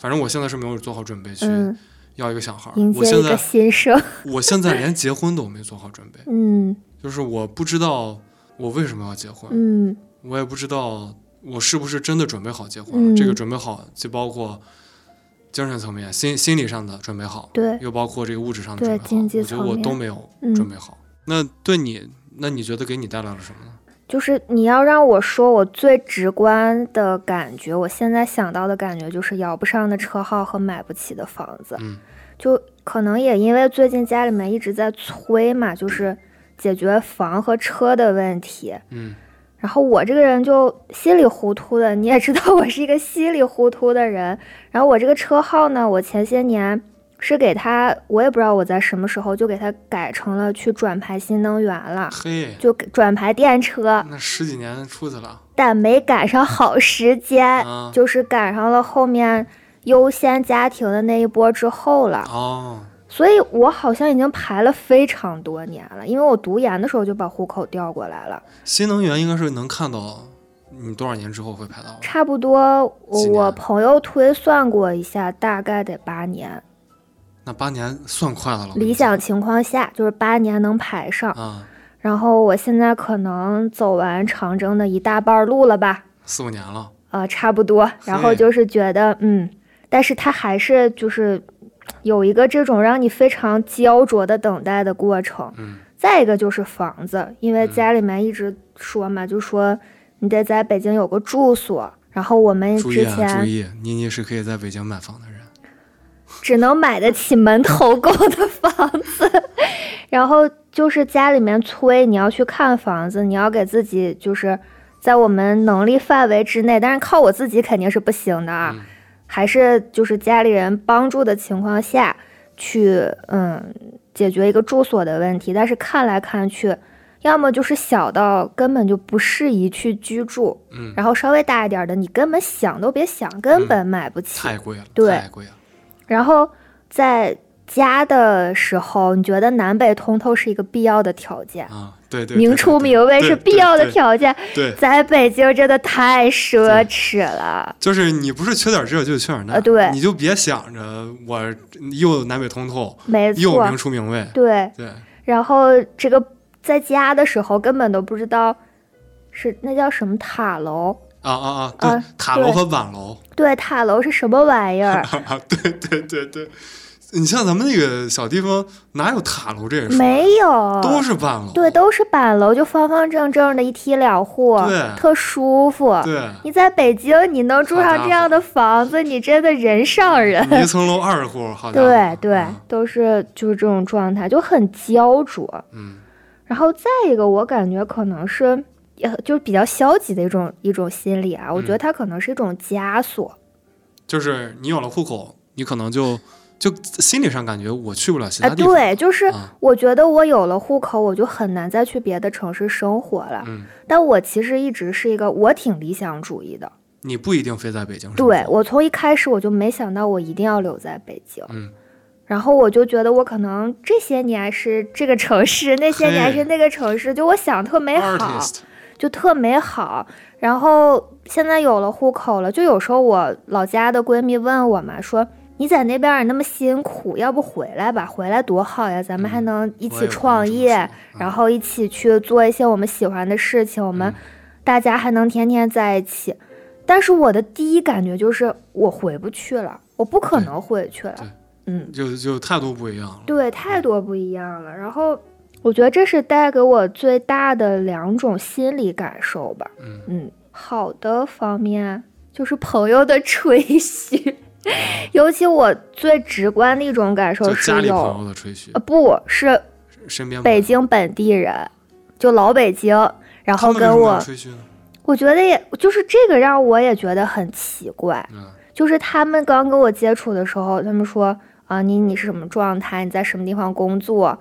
S2: 反正我现在是没有做好准备去
S3: 嗯，
S2: 要一个小孩我现在
S3: 新生。
S2: 我现在连结婚都没做好准备，
S3: 嗯
S2: 就是我不知道我为什么要结婚，
S3: 嗯
S2: 我也不知道我是不是真的准备好结婚。
S3: 嗯
S2: 这个准备好既包括精神层面、心心理上的准备好，
S3: 对
S2: 又包括这个物质上的准备好。我觉得我都没有
S3: 嗯
S2: 准备好。那对你，那你觉得给你带来了什么呢？
S3: 就是你要让我说，我最直观的感觉，我现在想到的感觉就是摇不上的车号和买不起的房子。
S2: 嗯
S3: 就可能也因为最近家里面一直在催嘛，就是解决房和车的问题。
S2: 嗯
S3: 然后我这个人就稀里糊涂的，你也知道我是一个稀里糊涂的人。然后我这个车号呢，我前些年是给他，我也不知道我在什么时候就给他改成了去转牌新能源了，
S2: 嘿，
S3: 就转牌电车。
S2: 那十几年出去了
S3: 但没赶上好时间，
S2: 啊
S3: 就是赶上了后面优先家庭的那一波之后了。
S2: 哦，
S3: 所以我好像已经排了非常多年了，因为我读研的时候就把户口调过来了，
S2: 新能源应该是能看到你多少年之后会排到。
S3: 差不多我我朋友推算过一下，大概得八年。
S2: 那八年算快的了。
S3: 理想情况下就是八年能排上，
S2: 啊，
S3: 然后我现在可能走完长征的一大半路了吧，
S2: 四五年了。
S3: 呃，差不多。然后就是觉得，嗯，但是它还是就是有一个这种让你非常焦灼的等待的过程。
S2: 嗯
S3: 再一个就是房子，因为
S2: 嗯
S3: 家里面一直说嘛，就说你得在北京有个住所。然后我们
S2: 注意啊，注
S3: 之前
S2: 意，妮妮是可以在北京买房的人。
S3: 只能买得起门头沟的房子，然后就是家里面催你要去看房子，你要给自己就是在我们能力范围之内，但是靠我自己肯定是不行的啊，
S2: 嗯
S3: 还是就是家里人帮助的情况下去，嗯，解决一个住所的问题。但是看来看去，要么就是小到根本就不适宜去居住，
S2: 嗯，
S3: 然后稍微大一点的，你根本想都别想，根本买不起。
S2: 太贵了，
S3: 对
S2: 太贵了。
S3: 然后在家的时候，你觉得南北通透是一个必要的条件，
S2: 啊，对对，对
S3: 明厨明卫是必要的。条件。
S2: 对
S3: 在北京真的太奢侈了。
S2: 就是你不是缺点这就缺点那，
S3: 呃对
S2: 你就别想着我又南北通透，
S3: 没错
S2: 又明，厨明卫。
S3: 对。
S2: 对，
S3: 然后这个在家的时候根本都不知道是那叫什么塔楼，
S2: 啊啊啊，对，
S3: 啊
S2: 塔楼和板楼，
S3: 对，塔楼是什么玩意儿？
S2: 对对对对，你像咱们那个小地方哪有塔楼这一说？
S3: 没有，
S2: 都是板楼。
S3: 对，都是板楼，就方方正正的一梯两户，
S2: 对
S3: 特舒服。
S2: 对，
S3: 你在北京，你能住上这样的房子，你真的人上人。
S2: 一层楼二十户，好家伙。
S3: 对对，都是就是这种状态，就很焦灼。
S2: 嗯
S3: 然后再一个，我感觉可能是，就是比较消极的一种一种心理啊。我觉得
S2: 嗯
S3: 它可能是一种枷锁。
S2: 就是你有了户口，你可能就就心理上感觉我去不了其
S3: 啊，
S2: 他地方。
S3: 对，就是
S2: 啊
S3: 我觉得我有了户口，我就很难再去别的城市生活了。
S2: 嗯，
S3: 但我其实一直是一个我挺理想主义的。
S2: 你不一定非在北京。
S3: 对我从一开始我就没想到我一定要留在北京。
S2: 嗯
S3: 然后我就觉得我可能这些年是这个城市，那些年是那个城市，就我想特美好
S2: ，，artist，
S3: 就特美好。然后现在有了户口了，就有时候我老家的闺蜜问我嘛，说你在那边儿那么辛苦，要不回来吧？回来多好呀，咱们还
S2: 嗯
S3: 能一起创业，
S2: 嗯
S3: 然后一起去做一些我们喜欢的事情，我们
S2: 嗯
S3: 大家还能天天在一起。但是我的第一感觉就是我回不去了，我不可能回去了。嗯，
S2: 就就态度不一样了。
S3: 对，太多不一样了。然后我觉得这是带给我最大的两种心理感受吧。
S2: 嗯
S3: 嗯，好的方面就是朋友的吹嘘，尤其我最直观的一种感受
S2: 就是家里朋
S3: 有，
S2: 友的吹嘘
S3: 呃，，不是
S2: 身边
S3: 北京本地人，就老北京，然后跟我，
S2: 吹嘘呢？
S3: 我觉得也就是这个让我也觉得很奇怪。
S2: 嗯
S3: 就是他们刚跟我接触的时候，他们说啊，你你是什么状态？你在什么地方工作？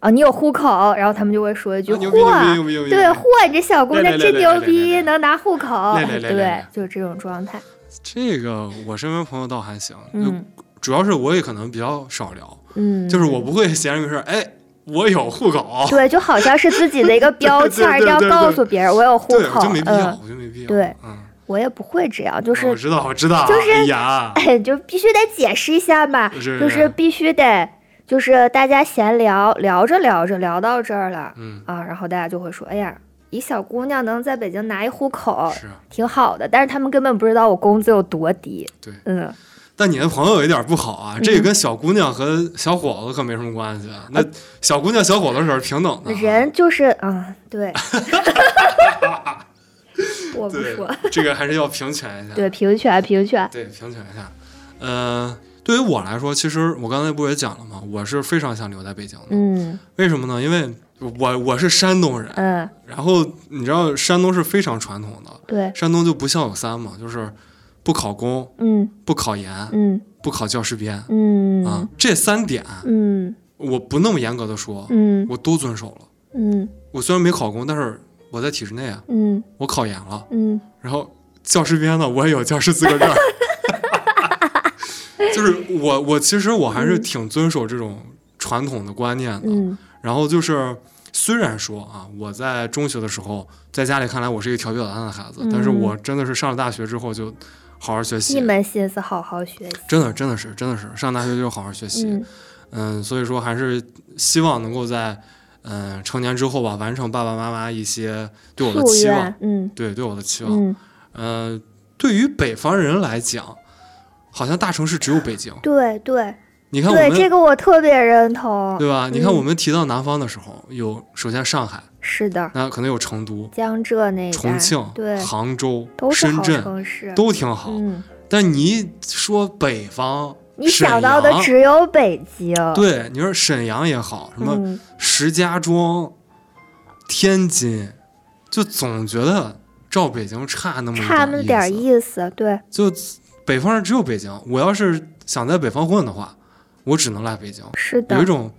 S3: 啊，你有户口？然后他们就会说一句：“
S2: 啊牛逼牛逼
S3: 嚯！对，嚯，你这小姑娘真牛逼，能拿户口。
S2: 来来来”来
S3: 对，就是这种状态。
S2: 这个我身边朋友倒还行，主要是我也可能比较少聊，
S3: 嗯，
S2: 就是我不会闲着没事儿，哎，我有户口，
S3: 对，就好像是自己的一个标 签儿，一定要告诉别人我有户
S2: 对，
S3: 口。
S2: 我就没必要，
S3: 嗯，
S2: 我就没必要。
S3: 对
S2: 嗯，
S3: 我也不会这样，就是
S2: 我
S3: 是
S2: 知道，我知道，
S3: 就是
S2: 哎呀，
S3: 就必须得解释一下嘛，就是必须得，就是大家闲聊，聊着聊着聊到这儿了，
S2: 嗯
S3: 啊，然后大家就会说，哎呀，一小姑娘能在北京拿一户口，
S2: 是。啊
S3: 挺好的，但是他们根本不知道我工资有多低，
S2: 对
S3: 嗯，
S2: 但你的朋友有一点不好啊，这个跟小姑娘和小伙子可没什么关系。啊那小姑娘、小伙子是平等的啊。
S3: 人就是啊，对，我不说，，
S2: 这个还是要平权一下。
S3: 对，平权平权，
S2: 对，平权一下。呃，对于我来说，其实我刚才不也讲了吗？我是非常想留在北京的。
S3: 嗯
S2: 为什么呢？因为我我是山东人，
S3: 嗯，
S2: 然后你知道山东是非常传统的，
S3: 对，
S2: 山东就不孝有三嘛，就是不考公、
S3: 嗯
S2: 不考研、
S3: 嗯
S2: 不考教师编
S3: 嗯
S2: 啊，这三点
S3: 嗯
S2: 我不那么严格的说，
S3: 嗯
S2: 我都遵守了。
S3: 嗯
S2: 我虽然没考公，但是我在体制内啊，
S3: 嗯
S2: 我考研了，
S3: 嗯
S2: 然后教师编呢，我也有教师资格证儿。就是我，我其实我还是挺遵守这种传统的观念的。
S3: 嗯
S2: 然后就是，虽然说啊，我在中学的时候，在家里看来我是一个调皮捣蛋的孩子，
S3: 嗯
S2: 但是我真的是上了大学之后就好好学习一，
S3: 门心思好好学习，
S2: 真的真的是真的是上大学就好好学习。
S3: 嗯
S2: 嗯，所以说还是希望能够在嗯成年之后吧，完成爸爸妈妈一些对我的期望，，
S3: 嗯
S2: 对对我的期望。
S3: 嗯，
S2: 呃，对于北方人来讲，好像大城市只有北京。
S3: 对对。
S2: 你看我
S3: 对，
S2: 们
S3: 这个我特别认同，
S2: 对吧？你看
S3: 嗯
S2: 我们提到南方的时候，有首先上海，
S3: 是的，
S2: 那可能有成都、
S3: 江浙那
S2: 重庆、
S3: 对。
S2: 杭州、
S3: 都是
S2: 深圳
S3: 城市，
S2: 都挺好。
S3: 嗯，
S2: 但你说北方，
S3: 你想到的只有北京，
S2: 对，你说沈阳也好，什么
S3: 嗯。
S2: 石家庄、天津，就总觉得照北京差那么
S3: 差那么点。
S2: 意思，
S3: 对，
S2: 就北方人只有北京，我要是想在北方混的话，我只能来北京，
S3: 是的，
S2: 有一种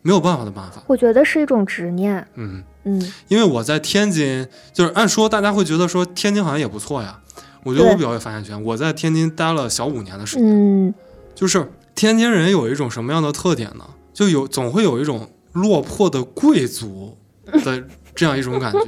S2: 没有办法的办法。
S3: 我觉得是一种执念，
S2: 嗯，
S3: 嗯
S2: 因为我在天津，就是按说大家会觉得说天津好像也不错呀。我觉得我比较有发言权，我在天津待了小五年的时间，
S3: 嗯，
S2: 就是天津人有一种什么样的特点呢？就有总会有一种落魄的贵族的这样一种感觉。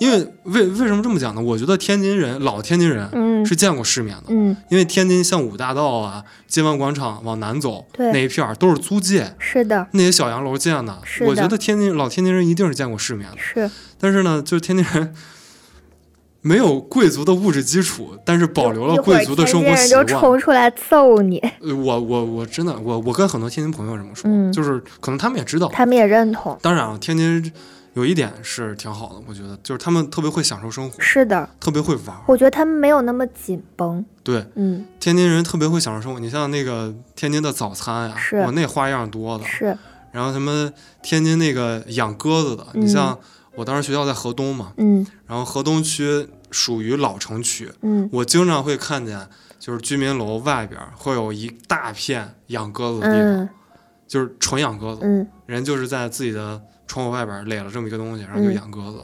S2: 因为为为什么这么讲呢？我觉得天津人老天津人
S3: 嗯
S2: 是见过世面的，
S3: 嗯，
S2: 因为天津像五大道啊、金湾广场往南走那一片儿都是租界，
S3: 是的，
S2: 那些小洋楼建的。
S3: 是的
S2: 我觉得天津老天津人一定是见过世面的。
S3: 是
S2: 但是呢，就是天津人 没有贵族的物质基础，但是保留了贵族的生活习惯。
S3: 冲出来揍你，
S2: 呃我我我真的我我跟很多天津朋友这么说，
S3: 嗯
S2: 就是可能他们也知道。
S3: 他们也认同，
S2: 当然啊，天津有一点是挺好的，我觉得就是他们特别会享受生活，
S3: 是的，
S2: 特别会玩儿。
S3: 我觉得他们没有那么紧绷，
S2: 对，
S3: 嗯，
S2: 天津人特别会享受生活。你像那个天津的早餐呀、
S3: 是。
S2: 我那花样多的。
S3: 是，
S2: 然后什么天津那个养鸽子的，
S3: 嗯。
S2: 你像我当时学校在河东嘛，
S3: 嗯。
S2: 然后河东区属于老城区，
S3: 嗯。
S2: 我经常会看见，就是居民楼外边会有一大片养鸽子的地方，
S3: 嗯。
S2: 就是纯养鸽子，
S3: 嗯。
S2: 人就是在自己的窗户外边儿垒了这么一个东西，然后就
S3: 嗯
S2: 养鸽子。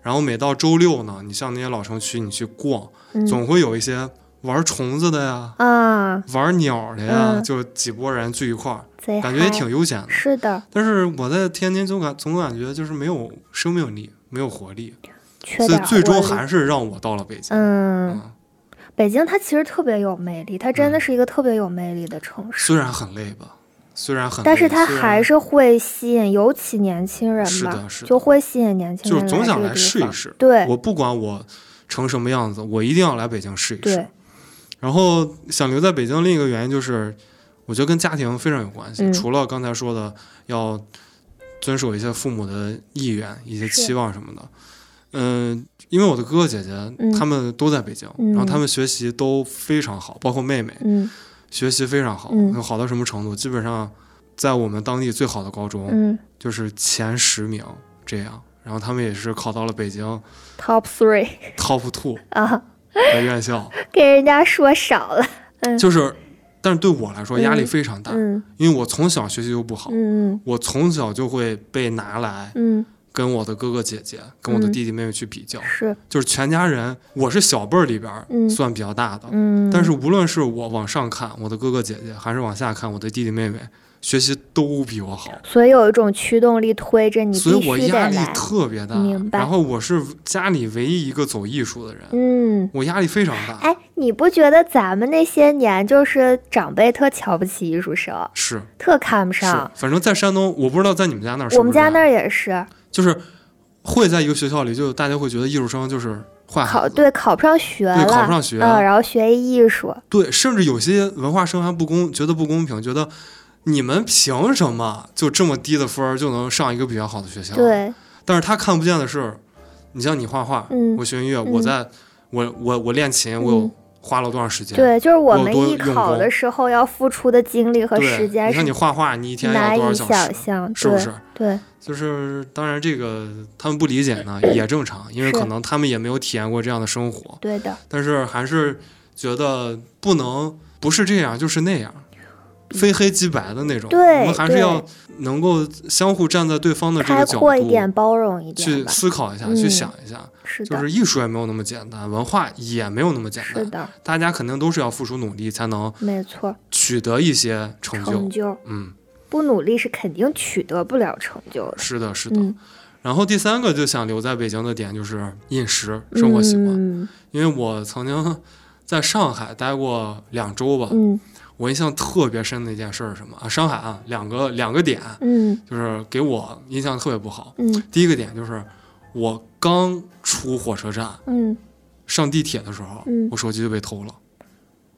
S2: 然后每到周六呢，你像那些老城区，你去逛，
S3: 嗯，
S2: 总会有一些玩虫子的呀，
S3: 啊，
S2: 玩鸟的呀，
S3: 嗯
S2: 就几拨人聚一块儿，感觉也挺悠闲的。
S3: 是的，
S2: 但是我在天津总感总感觉就是没有生命力，没有活力，所以最终还是让我到了北京。
S3: 嗯，
S2: 嗯，
S3: 北京它其实特别有魅力，它真的是一个特别有魅力的城市，
S2: 虽然很累吧，虽然很，
S3: 但是它还是会吸引，尤其年轻人吧
S2: 是的，是的
S3: 就会吸引年轻人
S2: 就是总想来试一试。
S3: 对
S2: 我不管我成什么样子，我一定要来北京试一试
S3: 对。，
S2: 然后想留在北京，另一个原因就是，我觉得跟家庭非常有关系。
S3: 嗯
S2: 除了刚才说的要遵守一些父母的意愿、一些期望什么的，嗯、因为我的哥哥姐姐、
S3: 嗯
S2: 他们都在北京，
S3: 嗯
S2: 然后他们学习都非常好，包括妹妹
S3: 嗯
S2: 学习非常好，
S3: 嗯。
S2: 好到什么程度？基本上在我们当地最好的高中，
S3: 嗯。
S2: 就是前十名这样。然后他们也是考到了北京
S3: ，Top three
S2: top two
S3: 啊，
S2: 的院校，
S3: 给人家说少了，嗯。
S2: 就是，但是对我来说压力
S3: 嗯。
S2: 非常大，
S3: 嗯。
S2: 因为我从小学习就不好，
S3: 嗯。
S2: 我从小就会被拿来
S3: 嗯
S2: 跟我的哥哥姐姐、跟我的
S3: 嗯
S2: 弟弟妹妹去比较，
S3: 是，
S2: 就是全家人，我是小辈儿里边算比较大的，
S3: 嗯，
S2: 但是无论是我往上看我的哥哥姐姐，还是往下看我的弟弟妹妹，学习都比我好，
S3: 所以有一种驱动力推着你
S2: 所以我压力。特别大。
S3: 明白
S2: 然后我是家里唯一一个走艺术的人，
S3: 嗯，
S2: 我压力非常大。
S3: 哎，你不觉得咱们那些年就是长辈特瞧不起艺术生，
S2: 是
S3: 特看不上？，
S2: 反正在山东，我不知道在你们家那儿
S3: 我们家那儿也是
S2: 就是会在一个学校里，就大家会觉得艺术生就是坏
S3: 考对考不上学了，
S2: 对考不上学。
S3: 嗯，然后学艺术，
S2: 对甚至有些文化生还不公，觉得不公平，觉得你们凭什么就这么低的分儿就能上一个比较好的学校？，
S3: 对，
S2: 但是他看不见的是，你像你画画，
S3: 嗯。
S2: 我学音乐，
S3: 嗯。
S2: 我在我我我练琴，我有
S3: 嗯
S2: 花了多长时间？
S3: 对，就是我们艺考的时候要付出的精力和，时间
S2: 你看你画画，你一天要多少小时？
S3: 想
S2: 是不是？
S3: 对，
S2: 就是当然，这个他们不理解呢也正常，因为可能他们也没有体验过这样的生活。
S3: 对的，
S2: 但是还是觉得不能不是这样就是那样，非黑即白的那种。
S3: 对
S2: 我们还是要能够相互站在对方的这个角
S3: 阔一点，
S2: 度
S3: 包容一点
S2: 去，思考一下，
S3: 嗯
S2: 去想一下。
S3: 是的，
S2: 就是艺术也没有那么简单，文化也没有那么简单，
S3: 是的，
S2: 大家肯定都是要付出努力才能
S3: 没错，
S2: 取得一些成就。
S3: 成就
S2: 嗯，
S3: 不努力是肯定取得不了成就的，
S2: 是的，是的。
S3: 嗯，
S2: 然后第三个就想留在北京的点就是饮食生活习惯，
S3: 嗯
S2: 因为我曾经在上海待过两周吧，
S3: 嗯
S2: 我印象特别深的一件事儿是什么啊？上海啊，两个两个点，
S3: 嗯
S2: 就是给我印象特别不好。
S3: 嗯
S2: 第一个点就是我刚出火车站
S3: 嗯，
S2: 上地铁的时候，
S3: 嗯
S2: 我手机就被偷了。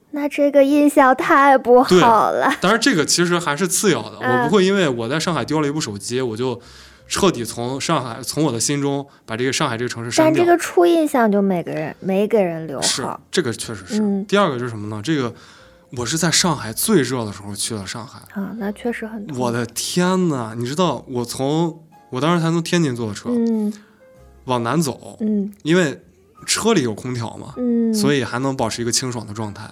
S3: 那这个印象太不好了，
S2: 当然，这个其实还是次要的，
S3: 嗯
S2: 我不会因为我在上海丢了一部手机，我就彻底从上海从我的心中把这个上海这个城市删掉。
S3: 但这个初印象就每个人没给人留
S2: 是
S3: 好，
S2: 这个确实是。
S3: 嗯
S2: 第二个是什么呢？这个我是在上海最热的时候去了上海，
S3: 啊，那确实很痛
S2: 我的天呐！你知道我从我当时才从天津坐的车、
S3: 嗯
S2: 往南走，
S3: 嗯
S2: 因为车里有空调嘛，
S3: 嗯，
S2: 所以还能保持一个清爽的状态。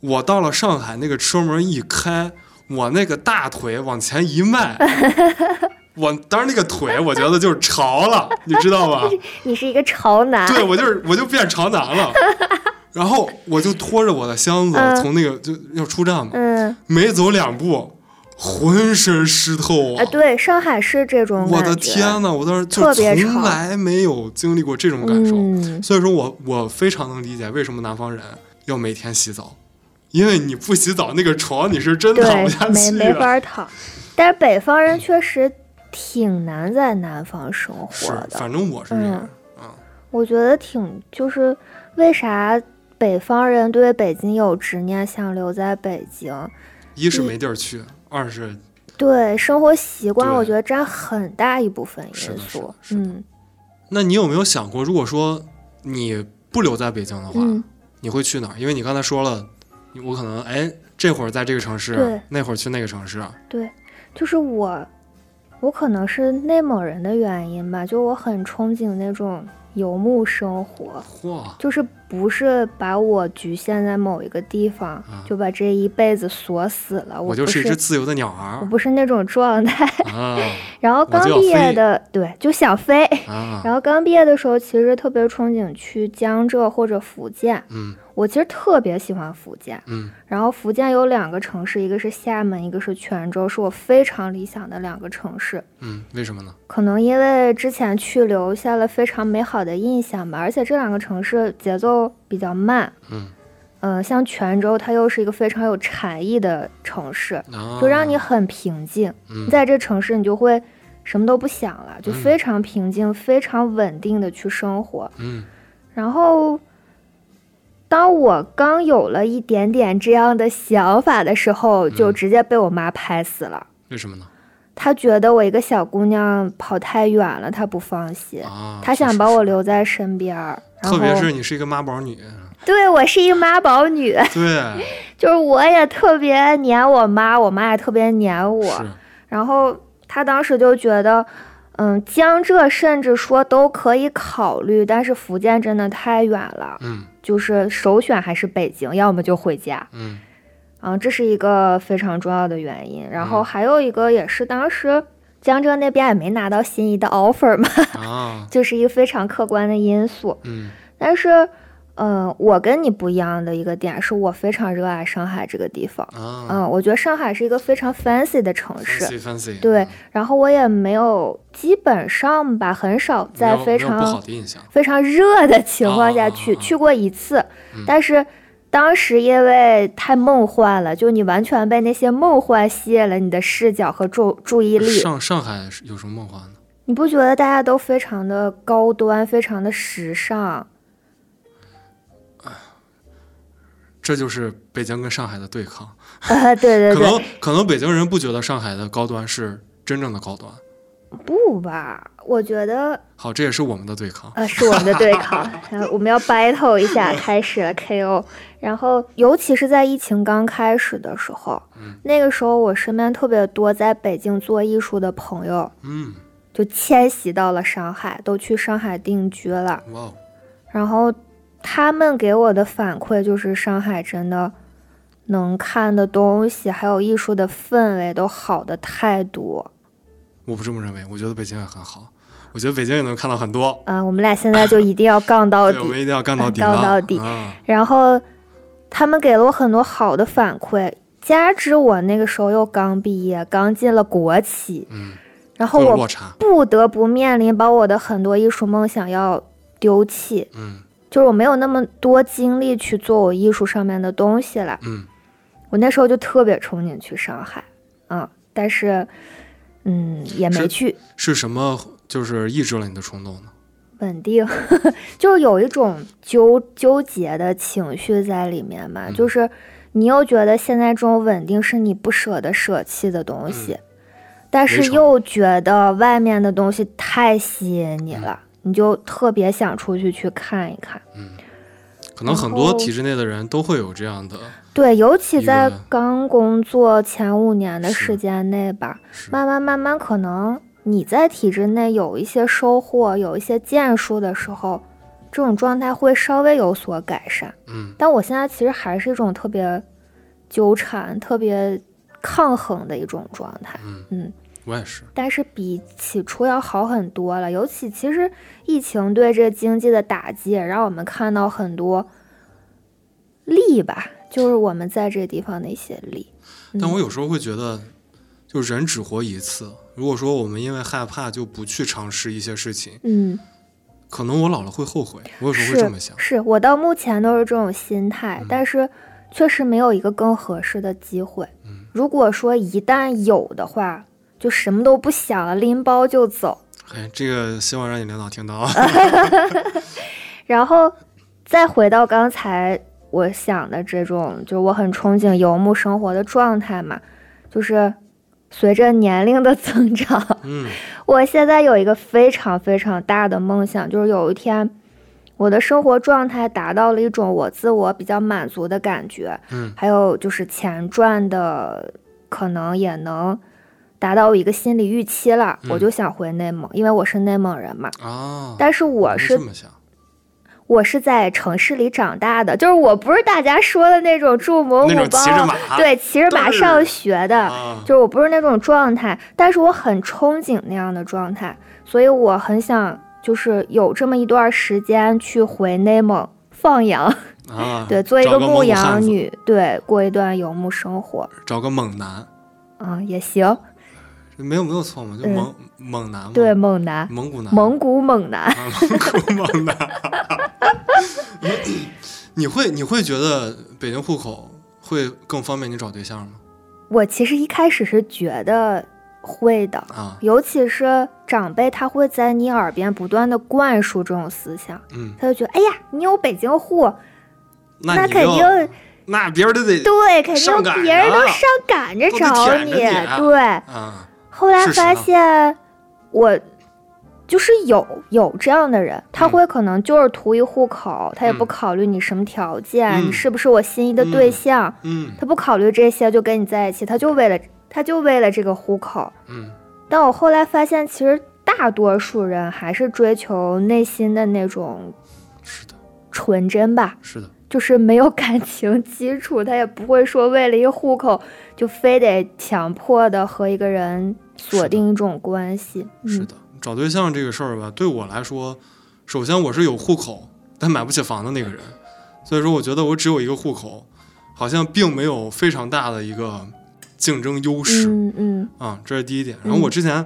S2: 我到了上海，那个车门一开，我那个大腿往前一迈，我当时那个腿，我觉得就是潮了，你知道吧？
S3: 你是一个潮男，
S2: 对我就是我就变潮男了。然后我就拖着我的箱子
S3: 嗯。
S2: 从那个就要出站嘛，
S3: 嗯。
S2: 没走两步，浑身湿透
S3: 啊，对，上海是这种
S2: 我的天呐，我当时就从
S3: 潮
S2: 来没有经历过这种感受，
S3: 嗯，
S2: 所以说我我非常能理解为什么南方人要每天洗澡，因为你不洗澡，那个床你是真躺不下
S3: 去，没
S2: 去
S3: 没
S2: 的。
S3: 法躺。但是北方人确实挺难在南方生活
S2: 是，
S3: 的，
S2: 反正我是这样。嗯。
S3: 我觉得挺就是为啥北方人对北京有执念，想留在北京？
S2: 一是没地儿去，二是
S3: 对生活习惯，我觉得占很大一部分
S2: 是的是
S3: 因素
S2: 的。是的
S3: 嗯
S2: 那你有没有想过，如果说你不留在北京的话，
S3: 嗯，
S2: 你会去哪儿？因为你刚才说了，我可能哎这会儿在这个城市，那会儿去那个城市。
S3: 对，就是我，我可能是内蒙人的原因吧，就我很憧憬那种游牧生活。
S2: 嚯，
S3: 就是不是把我局限在某一个地方，就把这一辈子锁死了。
S2: 啊我就
S3: 是
S2: 是一只自由的鸟
S3: 我不是那种状态。
S2: 啊
S3: 然后刚毕业的，对，就想飞。
S2: 啊！
S3: 然后刚毕业的时候，其实特别憧憬去江浙或者福建。
S2: 嗯
S3: 我其实特别喜欢福建。
S2: 嗯
S3: 然后福建有两个城市，一个是厦门，一个是泉州，是我非常理想的两个城市。
S2: 嗯，为什么呢？
S3: 可能因为之前去留下了非常美好的印象吧，而且这两个城市节奏比较慢。
S2: 嗯，
S3: 呃，像泉州，它又是一个非常有禅意的城市，
S2: 啊，
S3: 就让你很平静。
S2: 嗯
S3: 在这城市，你就会什么都不想了，就
S2: 嗯
S3: 非常平静、非常稳定的去生活。
S2: 嗯
S3: 然后，当我刚有了一点点这样的想法的时候，就
S2: 嗯。
S3: 直接被我妈拍死了。
S2: 为什么呢？
S3: 她觉得我一个小姑娘跑太远了，她不放心，
S2: 啊，
S3: 她想把我留在身边
S2: 特别是你是一个妈宝女，
S3: 对我是一个妈宝女，
S2: 对，
S3: 就是我也特别黏我妈，我妈也特别黏我。然后她当时就觉得，嗯，江浙甚至说都可以考虑，但是福建真的太远了，
S2: 嗯
S3: 就是首选还是北京，要么就回家。
S2: 嗯
S3: 啊，这是一个非常重要的原因。然后
S2: 嗯
S3: 还有一个也是当时江浙那边也没拿到心仪的 offer 嘛，
S2: 啊，
S3: 就是一个非常客观的因素。
S2: 嗯
S3: 但是，嗯、我跟你不一样的一个点是我非常热爱上海这个地方。
S2: 啊
S3: 嗯，我觉得上海是一个非常 fancy 的城市。
S2: ，fancy fancy，
S3: 对
S2: 嗯，
S3: 然后我也没有，基本上吧，很少在非常。非常热的情况下去，去过一次，
S2: 嗯
S3: 但是当时因为太梦幻了，就你完全被那些梦幻吸引了你的视角和注注意力。
S2: 上上海是有什么梦幻呢？
S3: 你不觉得大家都非常的高端，非常的时尚？
S2: 这就是北京跟上海的对抗。
S3: 呃，对对对
S2: 可
S3: 对，
S2: 能可能北京人不觉得上海的高端是真正的高端。
S3: 不吧？我觉得
S2: 好，这也是我们的对抗。
S3: 呃，是我们的对抗，我们要 battle 一下，开始了 KO。然后，尤其是在疫情刚开始的时候，
S2: 嗯
S3: 那个时候我身边特别多在北京做艺术的朋友，
S2: 嗯，
S3: 就迁徙到了上海，都去上海定居了。
S2: 哇哦，
S3: 然后他们给我的反馈就是，上海真的能看的东西，还有艺术的氛围都好的太多。
S2: 我不这么认为，我觉得北京也很好。我觉得北京也能看到很多。
S3: 啊、我们俩现在就一定要杠到
S2: 底，我
S3: 底。
S2: 们一定要 杠到底
S3: 杠。到底
S2: 啊！
S3: 然后他们给了我很多好的反馈，加之我那个时候又刚毕业，刚进了国企，
S2: 嗯，
S3: 然后我。不得不面临把我的很多艺术梦想要丢弃，
S2: 嗯
S3: 就是我没有那么多精力去做我艺术上面的东西了。
S2: 嗯，
S3: 我那时候就特别憧憬去上海，嗯，但是嗯也没去。
S2: 是什么就是抑制了你的冲动呢？
S3: 稳定，就是有一种纠纠结的情绪在里面嘛，
S2: 嗯
S3: 就是你又觉得现在这种稳定是你不舍得舍弃的东西，但是又觉得外面的东西太吸引你了，你就特别想出去去看一看。嗯。
S2: 可能很多体制内的人都会有这样的，
S3: 对，尤其在刚工作前五年的时间内吧，慢慢慢慢，可能你在体制内有一些收获，有一些建树的时候，这种状态会稍微有所改善。
S2: 嗯。
S3: 但我现在其实还是一种特别纠缠、特别抗衡的一种状态。
S2: 嗯，
S3: 嗯，
S2: 我也是。
S3: 但是比起初要好很多了。尤其其实疫情对这经济的打击，也让我们看到很多利吧，就是我们在这地方的一些利。
S2: 但我有时候会觉得，就人只活一次。如果说我们因为害怕就不去尝试一些事情，
S3: 嗯，
S2: 可能我老了会后悔。我有时候会这么想。
S3: 是我到目前都是这种心态，
S2: 嗯
S3: 但是确实没有一个更合适的机会。
S2: 嗯
S3: 如果说一旦有的话，就什么都不想了，拎包就走。
S2: 哎，这个希望让你领导听到啊。
S3: 然后再回到刚才我想的这种，就是我很憧憬游牧生活的状态嘛，就是随着年龄的增长，
S2: 嗯
S3: 我现在有一个非常非常大的梦想，就是有一天我的生活状态达到了一种我自我比较满足的感觉，
S2: 嗯
S3: 还有就是钱赚的可能也能。达到一个心理预期了，
S2: 嗯
S3: 我就想回内蒙，因为我是内蒙人嘛。
S2: 哦，
S3: 但是我是
S2: 这么想。
S3: 我是在城市里长大的，就是我不是大家说的那种住蒙古包，对，骑着马上学的，
S2: 啊，
S3: 就是我不是那种状态，但是我很憧憬那样的状态，所以我很想就是有这么一段时间去回内蒙放羊，
S2: 啊，
S3: 对，做一
S2: 个
S3: 牧羊女，对，过一段游牧生活，
S2: 找个猛男，
S3: 啊，也行，
S2: 没有没有错嘛，就
S3: 嗯
S2: 猛猛男嘛，
S3: 对，猛男，
S2: 蒙古男，
S3: 蒙古猛男，
S2: 啊蒙古猛男。你会你会觉得北京户口会更方便你找对象吗？
S3: 我其实一开始是觉得会的，
S2: 啊，
S3: 尤其是长辈，他会在你耳边不断的灌输这种思想，
S2: 嗯，
S3: 他就觉得，哎呀，你有北京户，那肯定
S2: 那别人都得
S3: 对，肯定别人都上赶着找你。
S2: 你啊。
S3: 对，
S2: 啊，
S3: 后来发现我就是有有这样的人，他
S2: 嗯
S3: 会可能就是图一户口，他也不
S2: 嗯。
S3: 考虑你什么条件，
S2: 嗯。
S3: 你是不是我心仪的对
S2: 嗯
S3: 象，
S2: 嗯。
S3: 他不考虑这些就跟你在一起，他就为了他就为了这个户口。
S2: 嗯。
S3: 但我后来发现，其实大多数人还是追求内心的那种
S2: 是的，
S3: 纯真吧，
S2: 是的，
S3: 就是没有感情基础，他也不会说为了一个户口就非得强迫的和一个人锁定一种关系。嗯。
S2: 是的，找对象这个事儿吧，对我来说，首先我是有户口但买不起房的那个人，所以说我觉得我只有一个户口，好像并没有非常大的一个竞争优势。
S3: 嗯嗯。
S2: 啊、这是第一点。然后我之前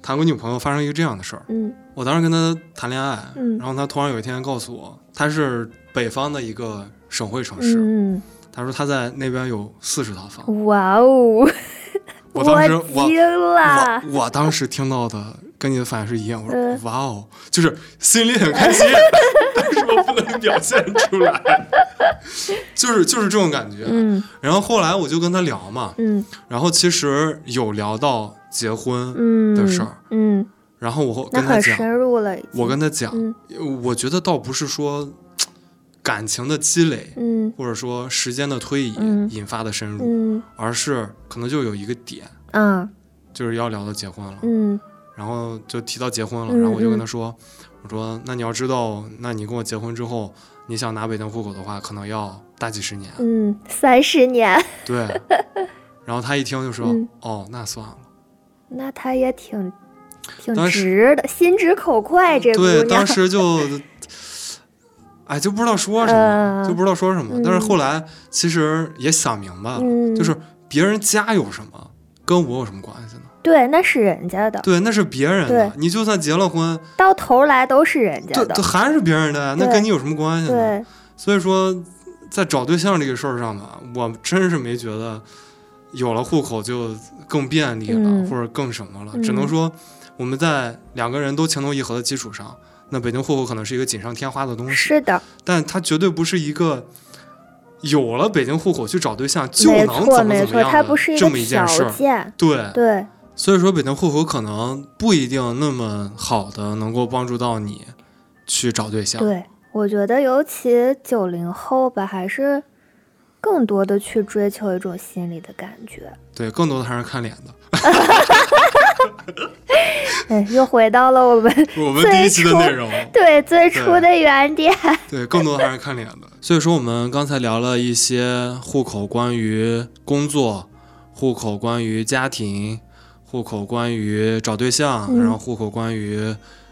S2: 谈过女朋友，发生一个这样的事儿，
S3: 嗯。
S2: 我当时跟她谈恋爱，
S3: 嗯。
S2: 然后她突然有一天告诉我，她是北方的一个省会城市，
S3: 嗯
S2: 她说她在那边有四十套房。
S3: 嗯，哇哦！
S2: 我当时我我我当时听到的跟你的反应是一样，我说
S3: 嗯。
S2: 哇哦，就是心里很开心，但是我不能表现出来，就是就是这种感觉。
S3: 嗯。
S2: 然后后来我就跟他聊嘛，
S3: 嗯。
S2: 然后其实有聊到结婚，
S3: 嗯
S2: 的事儿
S3: 嗯，
S2: 然后我跟他讲，我跟他讲，
S3: 嗯。
S2: 我觉得倒不是说感情的积累，
S3: 嗯。
S2: 或者说时间的推移
S3: 嗯。
S2: 引发的深入，
S3: 嗯。
S2: 而是可能就有一个点，
S3: 嗯。
S2: 就是要聊到结婚了。
S3: 嗯。
S2: 然后就提到结婚了，
S3: 嗯
S2: 然后我就跟
S3: 嗯。
S2: 他说：“我说那你要知道，那你跟我结婚之后，你想拿北京户口的话，可能要大几十年。
S3: 嗯，三十年，
S2: 对。然后他一听就说：“
S3: 嗯。
S2: 哦，那算了。
S3: 那他也挺挺直的，心直口快，这姑
S2: 对，当，时就，哎，就不知道说什么，
S3: 嗯
S2: 就不知道说什么。
S3: 嗯
S2: 但是后来其实也想明白了，
S3: 嗯
S2: 就是别人家有什么，跟我有什么关系呢？
S3: 对，那是人家的，
S2: 对，那是别人的。你就算结了婚，
S3: 到头来都是人家的
S2: 这，还是别人的，那跟你有什么关系呢？
S3: 对，
S2: 所以说，在找对象这个事儿上吧，我真是没觉得有了户口就更便利了，
S3: 嗯
S2: 或者更什么了。
S3: 嗯
S2: 只能说我们在两个人都情投意合的基础上，那北京户口可能是一个锦上添花的东西，
S3: 是的，
S2: 但它绝对不是一个有了北京户口去找对象就
S3: 没
S2: 能怎么怎么样
S3: 它不是一
S2: 的这么一件事儿。对，
S3: 对，
S2: 所以说北京户口可能不一定那么好的能够帮助到你去找对象。
S3: 对，我觉得尤其九零后吧，还是更多的去追求一种心理的感觉。
S2: 对，更多的还是看脸的。
S3: 哎，又回到了我们
S2: 我们第一期的内容。
S3: 对最初的原点。
S2: 对，更多的还是看脸的。所以说，我们刚才聊了一些户口关于工作、户口关于家庭、户口关于找对象，
S3: 嗯
S2: 然后户口关于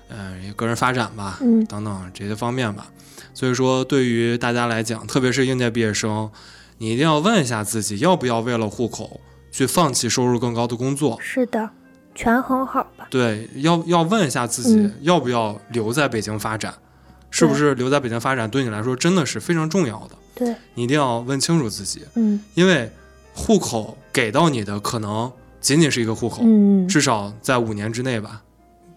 S2: 呃个人发展吧，
S3: 嗯
S2: 等等这些方面吧。所以说，对于大家来讲，特别是应届毕业生，你一定要问一下自己，要不要为了户口去放弃收入更高的工作？
S3: 是的，权衡好吧。
S2: 对，要要问一下自己
S3: 嗯
S2: 要不要留在北京发展，是不是留在北京发展对你来说真的是非常重要的？
S3: 对，
S2: 你一定要问清楚自己，
S3: 嗯
S2: 因为户口给到你的可能仅仅是一个户口，
S3: 嗯，
S2: 至少在五年之内吧，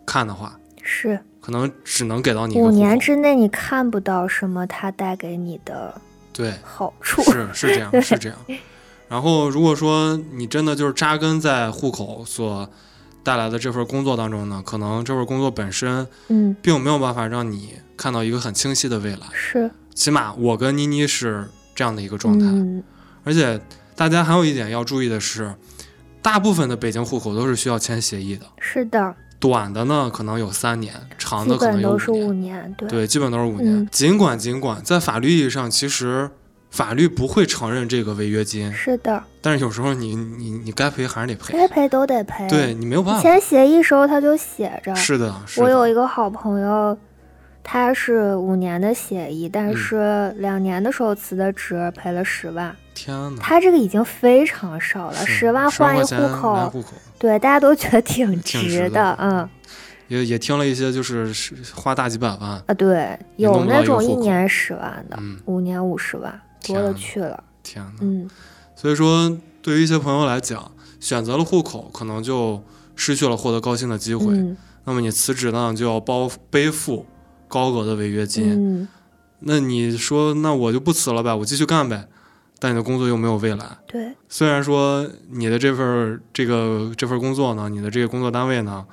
S2: 看的话，
S3: 是
S2: 可能只能给到你
S3: 五。年之内你看不到什么它带给你的
S2: 对，
S3: 好处。
S2: 是是这样，是这样。然后如果说你真的就是扎根在户口所带来的这份工作当中呢，可能这份工作本身
S3: 嗯，
S2: 并没有办法让你看到一个很清晰的未来。
S3: 是
S2: 起码我跟妮妮是这样的一个状态，
S3: 嗯
S2: 而且大家还有一点要注意的是，大部分的北京户口都是需要签协议的，
S3: 是的，
S2: 短的呢可能有三年，长的可能有五年。
S3: 五年。对
S2: 对，基本都是五年。
S3: 嗯
S2: 尽管尽管在法律意义上，其实法律不会承认这个违约金，
S3: 是的，
S2: 但是有时候你你你该赔还是得赔，
S3: 该赔都得赔。
S2: 对你没有办法。
S3: 签协议时候他就写着，
S2: 是的，是的。
S3: 我有一个好朋友，他是五年的协议，但
S2: 嗯。
S3: 是两年的时候辞的职，赔了十万。
S2: 天哪，
S3: 他这个已经非常少了，十万换一
S2: 块钱买
S3: 户口，
S2: 户口。
S3: 对，大家都觉得挺
S2: 挺
S3: 值
S2: 值的。
S3: 嗯
S2: 也也听了一些，就是是花大几百万，
S3: 啊，对，有那种一年十万的，
S2: 嗯，
S3: 五年五十万，多了去了。
S2: 天哪。
S3: 嗯，
S2: 所以说，对于一些朋友来讲，选择了户口，可能就失去了获得高薪的机会。
S3: 嗯
S2: 那么你辞职呢，就要包背负高额的违约金。
S3: 嗯，
S2: 那你说，那我就不辞了呗，我继续干呗。但你的工作又没有未来。
S3: 对，
S2: 虽然说你的这份儿这个这份工作呢，你的这个工作单位呢，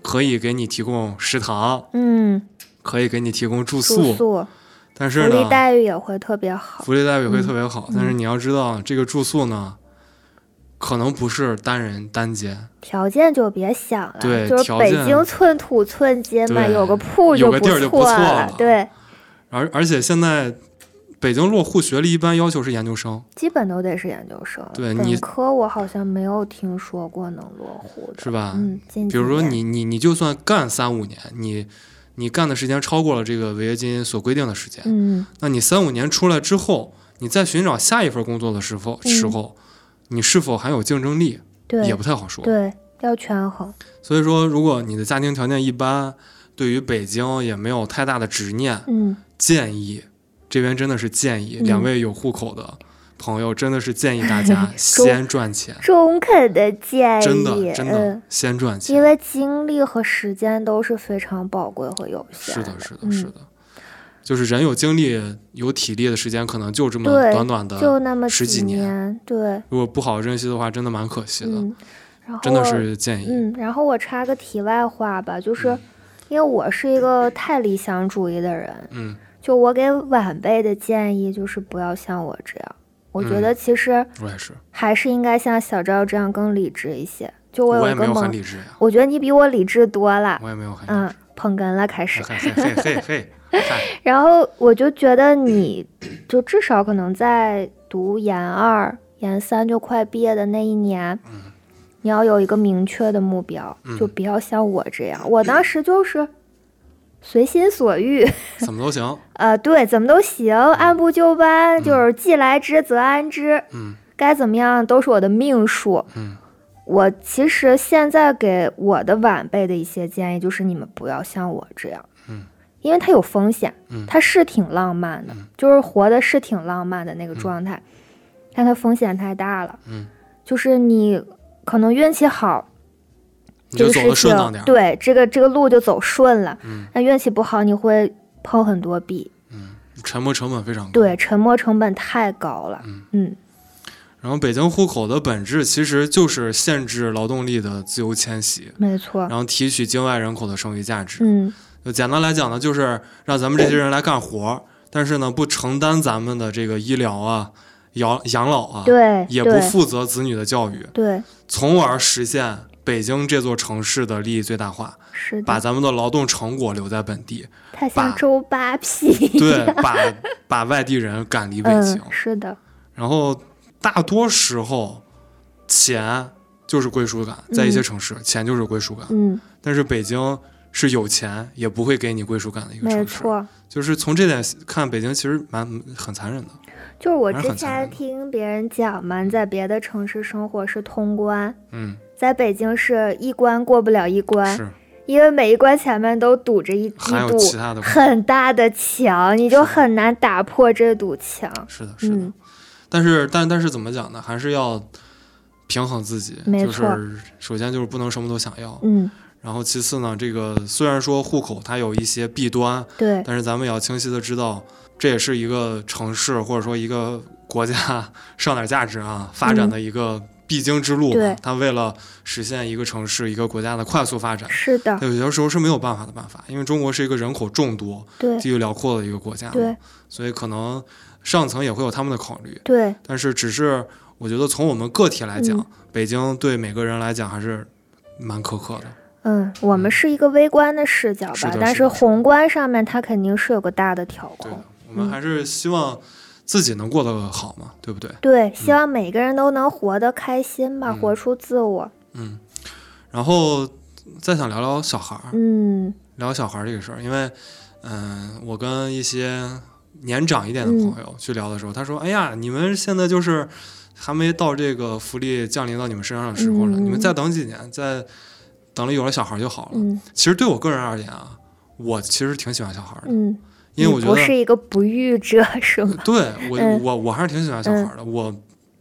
S2: 可以给你提供食堂，
S3: 嗯，
S2: 可以给你提供住宿，
S3: 住宿
S2: 但是呢，
S3: 福利待遇也会特别好。
S2: 福利待遇会
S3: 嗯
S2: 特别好。
S3: 嗯
S2: 但是你要知道，这个住宿呢，可能不是单人单间，
S3: 条件就别想了，
S2: 对
S3: 就是北京寸土寸金嘛，
S2: 对
S3: 有个铺
S2: 就不
S3: 错
S2: 错了
S3: 对，
S2: 而而且现在北京落户学历一般要求是研究生，
S3: 基本都得是研究生。
S2: 对你
S3: 本科我好像没有听说过能落户的，
S2: 是吧？
S3: 嗯，
S2: 比如说你你你就算干三五年，你你干的时间超过了这个违约金所规定的时间，
S3: 嗯。
S2: 那你三五年出来之后，你再寻找下一份工作的时候、
S3: 嗯。
S2: 时候，你是否还有竞争力
S3: 对。
S2: 也不太好说。
S3: 对要权衡，
S2: 所以说，如果你的家庭条件一般，对于北京也没有太大的执念，
S3: 嗯。
S2: 建议这边真的是建议、
S3: 嗯。
S2: 两位有户口的朋友，真的是建议大家 先赚钱，
S3: 中肯的建议，
S2: 真的真的
S3: 嗯，
S2: 先赚钱。
S3: 因为精力和时间都是非常宝贵和有限
S2: 是的，是的，
S3: 嗯。
S2: 是的，就是人有精力、有体力的时间，可能就这么短短的，
S3: 就那么
S2: 十几年。
S3: 年，对，
S2: 如果不好好珍惜的话，真的蛮可惜的。
S3: 嗯，然后
S2: 真的是建议，
S3: 嗯，然后我插个题外话吧，就是因为我是一个太理想主义的人，
S2: 嗯，
S3: 就我给晚辈的建议就是不要像我这样。我觉
S2: 嗯
S3: 得其实
S2: 我也是，
S3: 还是应该像小赵这样更理智一些。就我
S2: 我也没有
S3: 一个梦，
S2: 理智呀，
S3: 我觉得你比我理智多了。
S2: 我也没有很理
S3: 嗯。，捧哏了开始。然后我就觉得你，就至少可能在读研二、研三就快毕业的那一年，你要有一个明确的目标，就不要像我这样。我当时就是随心所欲，
S2: 怎么都行。
S3: 呃，对，怎么都行，按部就班，就是既来之则安之，
S2: 嗯。
S3: 该怎么样都是我的命数。
S2: 嗯。
S3: 我其实现在给我的晚辈的一些建议就是，你们不要像我这样，
S2: 嗯，
S3: 因为它有风险，
S2: 嗯。
S3: 它是挺浪漫的，
S2: 嗯。
S3: 就是活的是挺浪漫的那个状态，但它风险太大了，
S2: 嗯，
S3: 就是你可能运气好，这个事
S2: 你就走的顺当点。
S3: 对，这个这个路就走顺了，
S2: 嗯
S3: 那运气不好，你会碰很多壁，
S2: 嗯，沉没成本非常高。
S3: 对，沉没成本太高了，
S2: 嗯
S3: 嗯
S2: 然后北京户口的本质其实就是限制劳动力的自由迁徙，
S3: 没错，
S2: 然后提取境外人口的剩余价值。
S3: 嗯
S2: 就简单来讲呢，就是让咱们这些人来干活儿，但是呢不承担咱们的这个医疗啊、养养老啊，
S3: 对，
S2: 也不负责子女的教育，
S3: 对，
S2: 从而实现北京这座城市的利益最大化，
S3: 是，
S2: 把咱们的劳动成果留在本地，
S3: 他像周扒皮，
S2: 对，把把外地人赶离北京
S3: 嗯，。是的，
S2: 然后大多时候，钱就是归属感，在一些城市，钱就是归属感。
S3: 嗯，
S2: 但是北京是有钱也不会给你归属感的一个
S3: 没
S2: 城市。
S3: 没错。
S2: 就是从这点看，北京其实蛮很残忍的。
S3: 就是我之前听别人讲嘛，在别的城市生活是通关，
S2: 嗯，
S3: 在北京是一关过不了一关，
S2: 是，
S3: 因为每一关前面都堵着一一堵。很大的墙，你就很难打破这堵墙。
S2: 是的，是的。
S3: 嗯
S2: 但是，但但是怎么讲呢？还是要平衡自己。就是首先就是不能什么都想要，
S3: 嗯，
S2: 然后其次呢，这个虽然说户口它有一些弊端，
S3: 对，
S2: 但是咱们也要清晰的知道，这也是一个城市或者说一个国家 上点价值啊发展的一个必经之路吧。
S3: 嗯对
S2: 它为了实现一个城市、一个国家的快速发展，
S3: 是的，
S2: 它有些时候是没有办法的办法，因为中国是一个人口众多、地域辽阔的一个国家，
S3: 对
S2: 所以可能上层也会有他们的考虑。
S3: 对，
S2: 但是只是我觉得从我们个体来讲，
S3: 嗯
S2: 北京对每个人来讲还是蛮苛刻的。
S3: 嗯，我们是一个微观的视角吧，但
S2: 是
S3: 宏观上面它肯定是有个大的调控。，
S2: 我们还是希望自己能过得好嘛，对不对？
S3: 对，希望每个人都能活得开心吧，
S2: 嗯。
S3: 活出自我。
S2: 嗯，然后再想聊聊小孩儿，
S3: 嗯。
S2: 聊小孩儿这个事儿，因为，嗯、我跟一些年长一点的
S3: 嗯
S2: 朋友去聊的时候，他说：“哎呀，你们现在就是还没到这个福利降临到你们身上的时候呢，
S3: 嗯。
S2: 你们再等几年，再等了有了小孩儿就好了。
S3: 嗯。
S2: 其实对我个人而言啊，我其实挺喜欢小孩儿的，
S3: 嗯，
S2: 因为我觉得
S3: 是一个不育者 是吗？
S2: 对我、
S3: 嗯
S2: 我我还是挺喜欢小孩儿的。我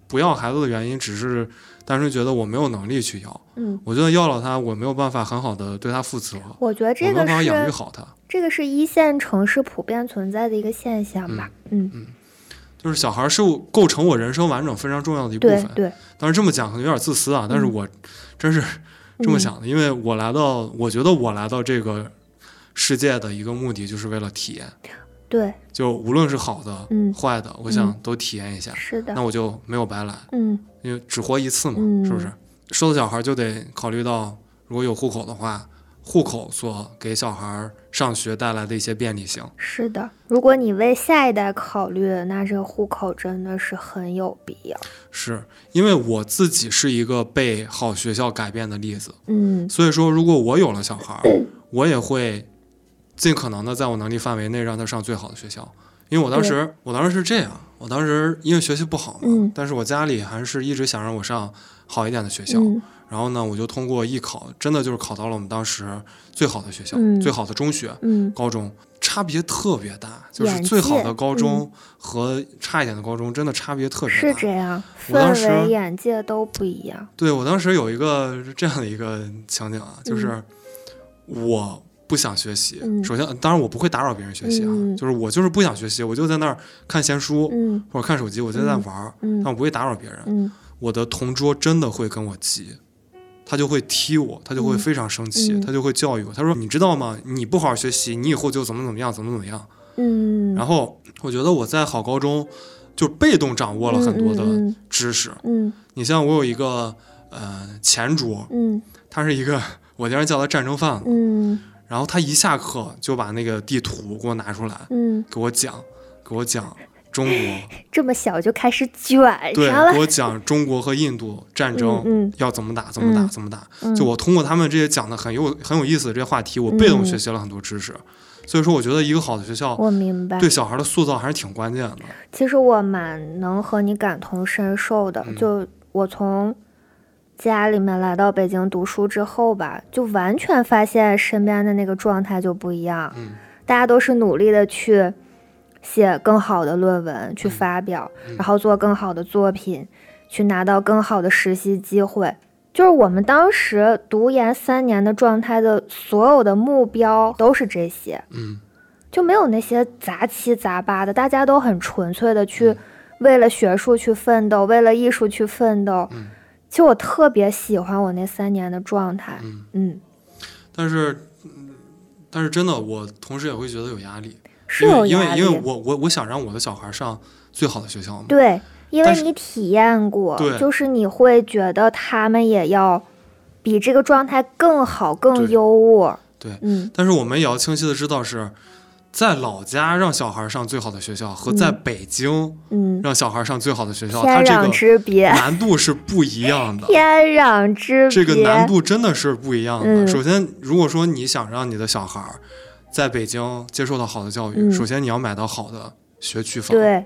S2: 不要孩子的原因，只是单纯觉得我没有能力去要。
S3: 嗯，
S2: 我觉得要了他，我没有办法很好的对他负责，
S3: 我觉得这个
S2: 是没有办法养育好他。
S3: 这个是一线城市普遍存在的一个现象吧。嗯嗯，
S2: 就是小孩儿是构成我人生完整非常重要的一部分。
S3: 对对，
S2: 当然这么讲可能有点自私啊，但是我真是这么
S3: 嗯
S2: 想的，因为我来到，我觉得我来到这个世界的一个目的就是为了体验，
S3: 对，
S2: 就无论是好的、
S3: 嗯
S2: 坏的，我想都体验一下，
S3: 是的
S2: 那。我就没有白来，
S3: 嗯
S2: 因为只活一次嘛，
S3: 嗯
S2: 是不是？生了小孩儿就得考虑到，如果有户口的话，户口所给小孩儿上学带来的一些便利性。
S3: 是的，如果你为下一代考虑，那这个户口真的是很有必要。
S2: 是因为我自己是一个被好学校改变的例子，
S3: 嗯
S2: 所以说如果我有了小孩儿，我也会尽可能的在我能力范围内让他上最好的学校。因为我当时，我当时是这样，我当时因为学习不好嘛，
S3: 嗯
S2: 但是我家里还是一直想让我上好一点的学校。
S3: 嗯
S2: 然后呢，我就通过艺考，真的就是考到了我们当时最好的学校，
S3: 嗯
S2: 最好的中学、
S3: 嗯
S2: 高中，差别特别大。就是最好的高中和差一点的高中，真的差别特别大。
S3: 是这样，
S2: 我当时、
S3: 眼界都不一样。
S2: 对我当时有一个这样的一个情景啊，就是我不想学习。
S3: 嗯。
S2: 首先，当然我不会打扰别人学习啊，
S3: 嗯。
S2: 就是我就是不想学习，我就在那儿看闲书、
S3: 嗯。
S2: 或者看手机，我就在玩儿，
S3: 嗯。
S2: 但我不会打扰别人。
S3: 嗯。
S2: 我的同桌真的会跟我急，他就会踢我，他就会
S3: 嗯。
S2: 非常生气，
S3: 嗯。
S2: 他就会教育我，他说：“你知道吗？你不好好学习，你以后就怎么怎么样，怎么怎么样。”
S3: 嗯，
S2: 然后我觉得我在好高中就被动掌握了很多的
S3: 嗯
S2: 知识。
S3: 嗯。
S2: 你像我有一个呃前桌，
S3: 嗯。
S2: 他是一个我经常叫他战争贩子，
S3: 嗯
S2: 然后他一下课就把那个地图给我拿出来，
S3: 嗯，
S2: 给我讲，给我讲中国，
S3: 这么小就开始卷
S2: 对，
S3: 上了
S2: 给。我讲中国和印度战争要怎么打，怎么打，
S3: 嗯
S2: 怎么打。
S3: 嗯
S2: 就我通过他们这些讲的很有很有意思的这些话题，我被动学习了很多知识。所以说，我觉得一个好的学校
S3: 我明白。
S2: 对小孩的塑造还是挺关键的。
S3: 其实我蛮能和你感同身受的，
S2: 嗯
S3: 就我从家里面来到北京读书之后吧，就完全发现身边的那个状态就不一样。
S2: 嗯
S3: 大家都是努力的去写更好的论文，去发表，
S2: 嗯
S3: 然后做更好的作品，去拿到更好的实习机会。就是我们当时读研三年的状态的所有的目标都是这些，
S2: 嗯
S3: 就没有那些杂七杂八的，大家都很纯粹的去
S2: 嗯
S3: 为了学术去奋斗，为了艺术去奋斗。
S2: 嗯
S3: 其实我特别喜欢我那三年的状态，
S2: 嗯，
S3: 嗯，
S2: 但是，嗯但是真的，我同时也会觉得有压力，
S3: 是
S2: 因为因
S3: 有压力。
S2: 为因为我我我想让我的小孩上最好的学校嘛。
S3: 对，因为你体验过，
S2: 对
S3: 就是你会觉得他们也要比这个状态更好、更优渥。
S2: 对
S3: 嗯
S2: 但是我们也要清晰的知道是，在老家让小孩上最好的学校和在北京
S3: 嗯，
S2: 让小孩上最好的学校，它这个，难度是不一样的。
S3: 天壤之别。
S2: 这个难度真的是不一样的。
S3: 嗯
S2: 首先，如果说你想让你的小孩儿在北京接受到好的教育，
S3: 嗯
S2: 首先你要买到好的学区房。
S3: 对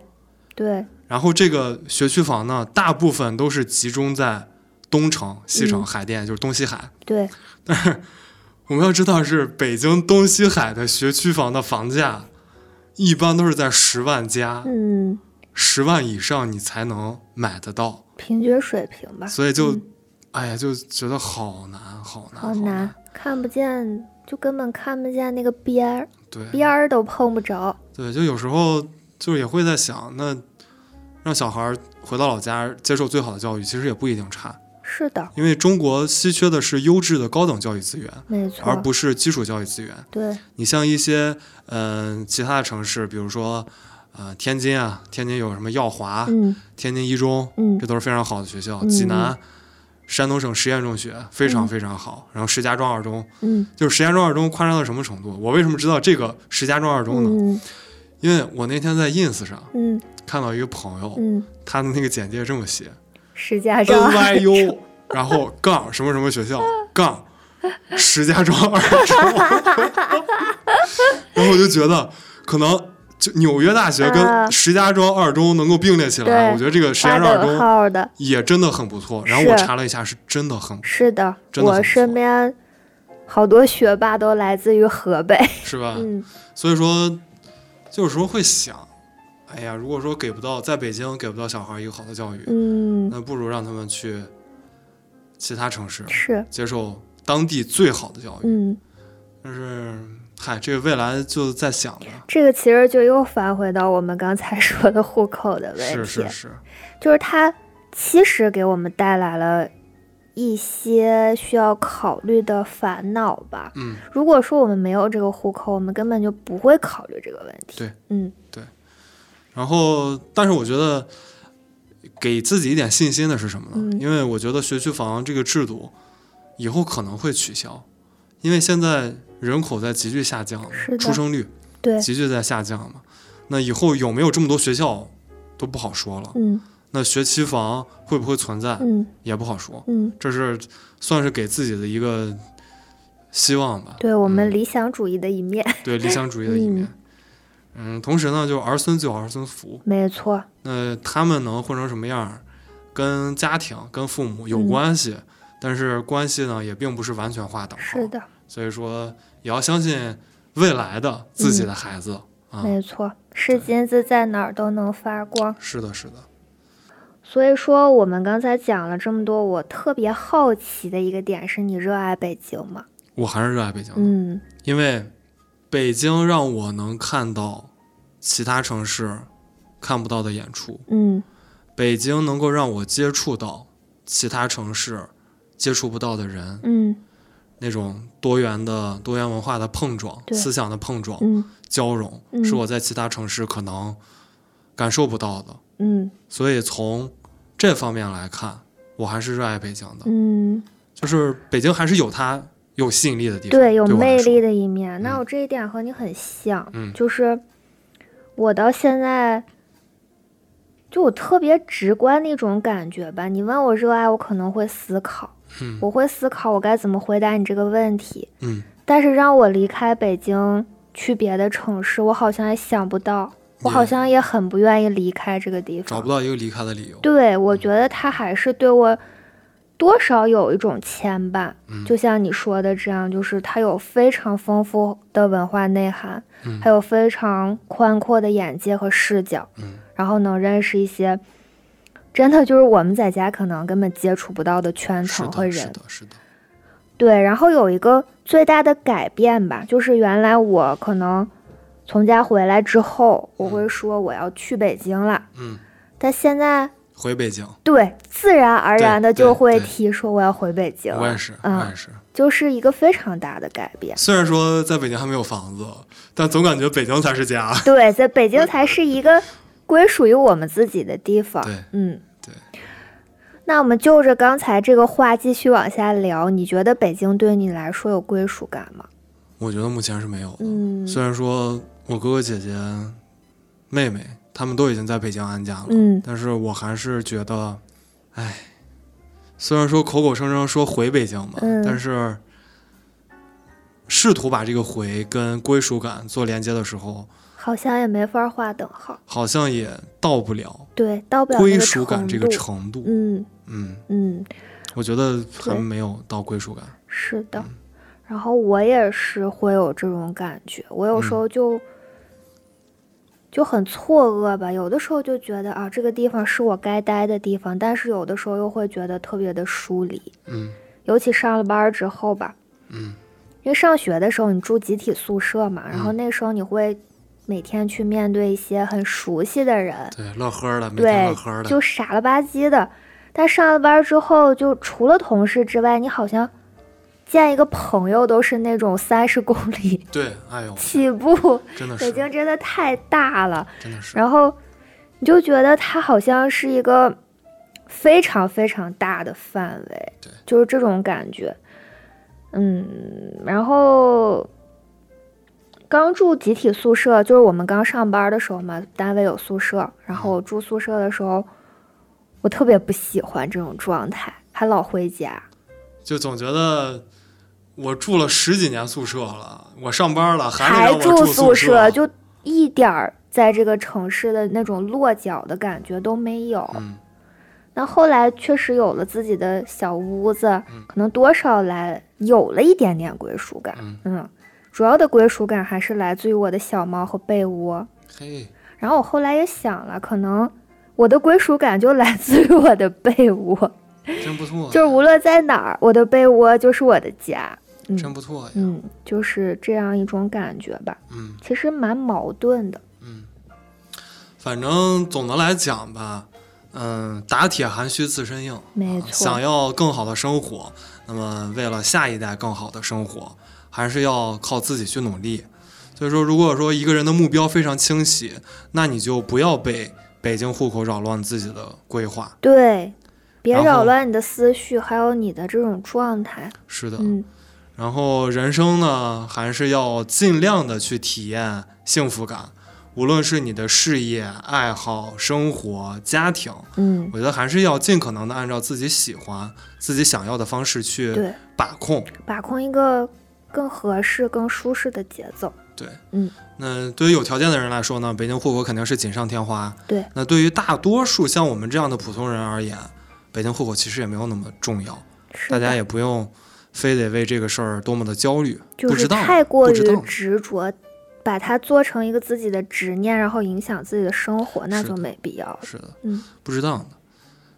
S3: 对，
S2: 然后这个学区房呢，大部分都是集中在东城、西城、
S3: 嗯
S2: 海淀，就是东西海。
S3: 对，
S2: 我们要知道，是北京东西海的学区房的房价，一般都是在十万加，
S3: 嗯，
S2: 十、万以上你才能买得到。
S3: 平均水平吧。
S2: 所以就，
S3: 嗯
S2: 哎呀，就觉得好难，好难，
S3: 好
S2: 难。
S3: 难，看不见，就根本看不见那个边儿，
S2: 对，
S3: 边儿都碰不着。
S2: 对，就有时候就也会在想，那让小孩儿回到老家接受最好的教育，其实也不一定差，
S3: 是的，
S2: 因为中国稀缺的是优质的高等教育资源，
S3: 没错。
S2: 而不是基础教育资源。
S3: 对，
S2: 你像一些嗯、其他的城市，比如说呃天津啊，天津有什么耀华、
S3: 嗯
S2: 天津一中，
S3: 嗯
S2: 这都是非常好的学校。
S3: 嗯
S2: 济南。山东省实验中学非常
S3: 嗯
S2: 非常好，然后石家庄二中
S3: 嗯
S2: 就是石家庄二中夸张到什么程度？我为什么知道这个石家庄二中呢？
S3: 嗯
S2: 因为我那天在 ins 上
S3: 嗯
S2: 看到一个朋友，
S3: 嗯，
S2: 他的那个简介这么写
S3: 石家庄。
S2: ：NYU，然后杠什么什么学校 杠石家庄二中，然后我就觉得可能就纽约大学
S3: 啊
S2: 跟石家庄二中能够并列起来，
S3: 对
S2: 我觉得这个石家庄二中也真的很不错。然后我查了一下，是真的很
S3: 是的，我身边好多学霸都来自于河北。
S2: 是吧？
S3: 嗯
S2: 所以说，就有时候会想，哎呀，如果说给不到在北京给不到小孩一个好的教育，
S3: 嗯，
S2: 那不如让他们去其他城市
S3: 是，
S2: 接受当地最好的教育。
S3: 嗯，
S2: 但是，嗨，这个未来就在想了。
S3: 这个其实就又返回到我们刚才 说的户口的问题，
S2: 是是是，
S3: 就是它其实给我们带来了一些需要考虑的烦恼吧。
S2: 嗯，
S3: 如果说我们没有这个户口，我们根本就不会考虑这个问题。
S2: 对，
S3: 嗯
S2: 然后，但是我觉得给自己一点信心的是什么呢？
S3: 嗯
S2: 因为我觉得学区房这个制度以后可能会取消，因为现在人口在急剧下降出生率
S3: 对，
S2: 急剧在下降嘛，那以后有没有这么多学校都不好说了。
S3: 嗯
S2: 那学区房会不会存在
S3: 嗯
S2: 也不好说，
S3: 嗯，
S2: 这是算是给自己的一个希望吧，
S3: 对我们
S2: 嗯
S3: 理想主义的一面，
S2: 对理想主义的一面。嗯，同时呢，就儿孙自有儿孙福，
S3: 没错，
S2: 那他们能混成什么样儿，跟家庭、跟父母有
S3: 嗯
S2: 关系，但是关系呢也并不是完全划等号。
S3: 是的，
S2: 所以说也要相信未来的自己的孩子、啊。
S3: 没错，是金子在哪儿都能发光。
S2: 是的，是的，
S3: 所以说，我们刚才讲了这么多，我特别好奇的一个点是你热爱北京吗？
S2: 我还是热爱北京的，
S3: 嗯
S2: 因为北京让我能看到其他城市看不到的演出，
S3: 嗯
S2: 北京能够让我接触到其他城市接触不到的人，
S3: 嗯
S2: 那种多元的多元文化的碰撞、思想的碰撞、
S3: 嗯
S2: 交融，
S3: 嗯
S2: 是我在其他城市可能感受不到的。
S3: 嗯
S2: 所以从这方面来看，我还是热爱北京的。
S3: 嗯，
S2: 就是北京还是有它有吸引力的地方，
S3: 对，有魅力的一面。那
S2: 嗯
S3: 我这一点和你很像，
S2: 嗯
S3: 就是我到现在。就我特别直观的一种感觉吧，你问我热爱，我可能会思考，
S2: 嗯
S3: 我会思考我该怎么回答你这个问题。
S2: 嗯，
S3: 但是让我离开北京去别的城市，我好像也想不到，我好像也很不愿意离开这个地方。
S2: 找不到一个离开的理由。
S3: 对，我觉得他还是对我多少有一种牵绊，
S2: 嗯
S3: 就像你说的这样，就是他有非常丰富的文化内涵，
S2: 嗯。
S3: 还有非常宽阔的眼界和视角，
S2: 嗯。
S3: 然后能认识一些真的就是我们在家可能根本接触不到的圈层和
S2: 的，是
S3: 人。
S2: 的，是的，
S3: 对，然后有一个最大的改变吧，就是原来我可能从家回来之后，我会说我要去北京了，
S2: 嗯，
S3: 但现在
S2: 回北京，
S3: 对自然而然的就会提说我要回北京，
S2: 我也是，我
S3: 嗯
S2: 也，是。
S3: 就是一个非常大的改变。
S2: 虽然说在北京还没有房子，但总感觉北京才是家。
S3: 对，在北京才是一个归属于我们自己的地方。
S2: 对
S3: 嗯，
S2: 对。
S3: 那我们就着刚才这个话继续往下聊，你觉得北京对你来说有归属感吗？
S2: 我觉得目前是没有的。
S3: 嗯
S2: 虽然说我哥哥姐姐、妹妹他们都已经在北京安家了，
S3: 嗯
S2: 但是我还是觉得，哎，虽然说口口声声说回北京嘛，
S3: 嗯
S2: 但是试图把这个回跟归属感做连接的时候，
S3: 好像也没法画等号。
S2: 好像也到不了
S3: 对，到不了
S2: 归属感这个
S3: 程度。嗯
S2: 嗯，
S3: 嗯，
S2: 我觉得还没有到归属感。
S3: 是的。然后我也是会有这种感觉，我有时
S2: 嗯
S3: 候就、就很错愕吧。有的时候就觉得啊，这个地方是我该待的地方，但是有的时候又会觉得特别的疏离。
S2: 嗯
S3: 尤其上了班儿之后吧，
S2: 嗯
S3: 因为上学的时候你住集体宿舍嘛，然后
S2: 嗯
S3: 那时候你会每天去面对一些很熟悉的人，
S2: 对，乐呵的，
S3: 对
S2: 乐呵，的，
S3: 就傻了吧唧的。但上了班之后，就除了同事之外，你好像见一个朋友都是那种三十公里
S2: 对，哎呦，
S3: 起步。
S2: 真的是，
S3: 北京真的太大了，
S2: 真的是，
S3: 然后你就觉得它好像是一个非常非常大的范围
S2: 对，
S3: 就是这种感觉。嗯，然后刚住集体宿舍，就是我们刚上班的时候嘛，单位有宿舍，然后我住宿舍的时候，我特别不喜欢这种状态，还老回家。
S2: 就总觉得我住了十几年宿舍了，我上班了还住
S3: 宿
S2: 舍，
S3: 就一点儿在这个城市的那种落脚的感觉都没有。
S2: 嗯
S3: 那后来确实有了自己的小屋子，
S2: 嗯
S3: 可能多少来有了一点点归属感。
S2: 嗯
S3: 主要的归属感还是来自于我的小猫和被窝。
S2: 嘿，
S3: 然后我后来也想了，可能我的归属感就来自于我的被窝，
S2: 真不错，
S3: 就是无论在哪儿，我的被窝就是我的家。嗯
S2: 真不错呀，
S3: 嗯，就是这样一种感觉吧。
S2: 嗯
S3: 其实蛮矛盾的。
S2: 嗯，反正总的来讲吧，嗯，打铁还需自身硬，
S3: 没错
S2: 啊想要更好的生活，那么为了下一代更好的生活，还是要靠自己去努力。所以说，如果说一个人的目标非常清晰，那你就不要被北京户口扰乱自己的规划。
S3: 对，别扰乱你的思绪，还有你的这种状态。
S2: 是的，
S3: 嗯
S2: 然后人生呢，还是要尽量的去体验幸福感，无论是你的事业、爱好、生活、家庭，
S3: 嗯，
S2: 我觉得还是要尽可能的按照自己喜欢、自己想要的方式去，把控。
S3: 把控一个更合适、更舒适的节奏。
S2: 对，
S3: 嗯，
S2: 那对于有条件的人来说呢，北京户口肯定是锦上添花。
S3: 对，
S2: 那对于大多数像我们这样的普通人而言，北京户口其实也没有那么重要，
S3: 是
S2: 大家也不用非得为这个事儿多么的焦虑。
S3: 就是
S2: 不知道，
S3: 太过于执着，把它做成一个自己的执念，然后影响自己的生活，那就没必要了。
S2: 是的，
S3: 嗯，
S2: 不知道的。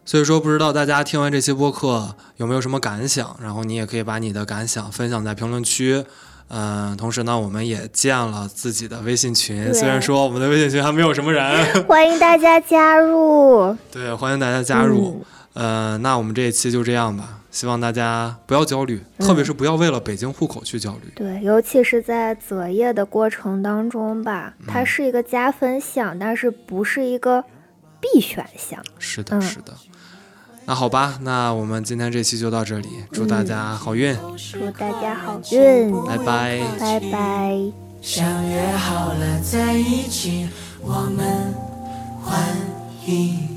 S2: 所以说，不知道大家听完这期播客有没有什么感想？然后你也可以把你的感想分享在评论区。嗯，同时呢，我们也建了自己的微信群，虽然说我们的微信群还没有什么人，
S3: 欢迎大家加入，
S2: 对，欢迎大家加入。
S3: 嗯
S2: 呃，那我们这一期就这样吧，希望大家不要焦虑，
S3: 嗯
S2: 特别是不要为了北京户口去焦虑。
S3: 对，尤其是在择业的过程当中吧，
S2: 嗯
S3: 它是一个加分项，但是不是一个必选项。
S2: 是的，
S3: 嗯
S2: 是的。那好吧，那我们今天这期就到这里，祝大家好运，
S3: 祝大家好运，
S2: 拜拜。
S3: 拜拜。
S1: 相约好了在一起，我们欢迎。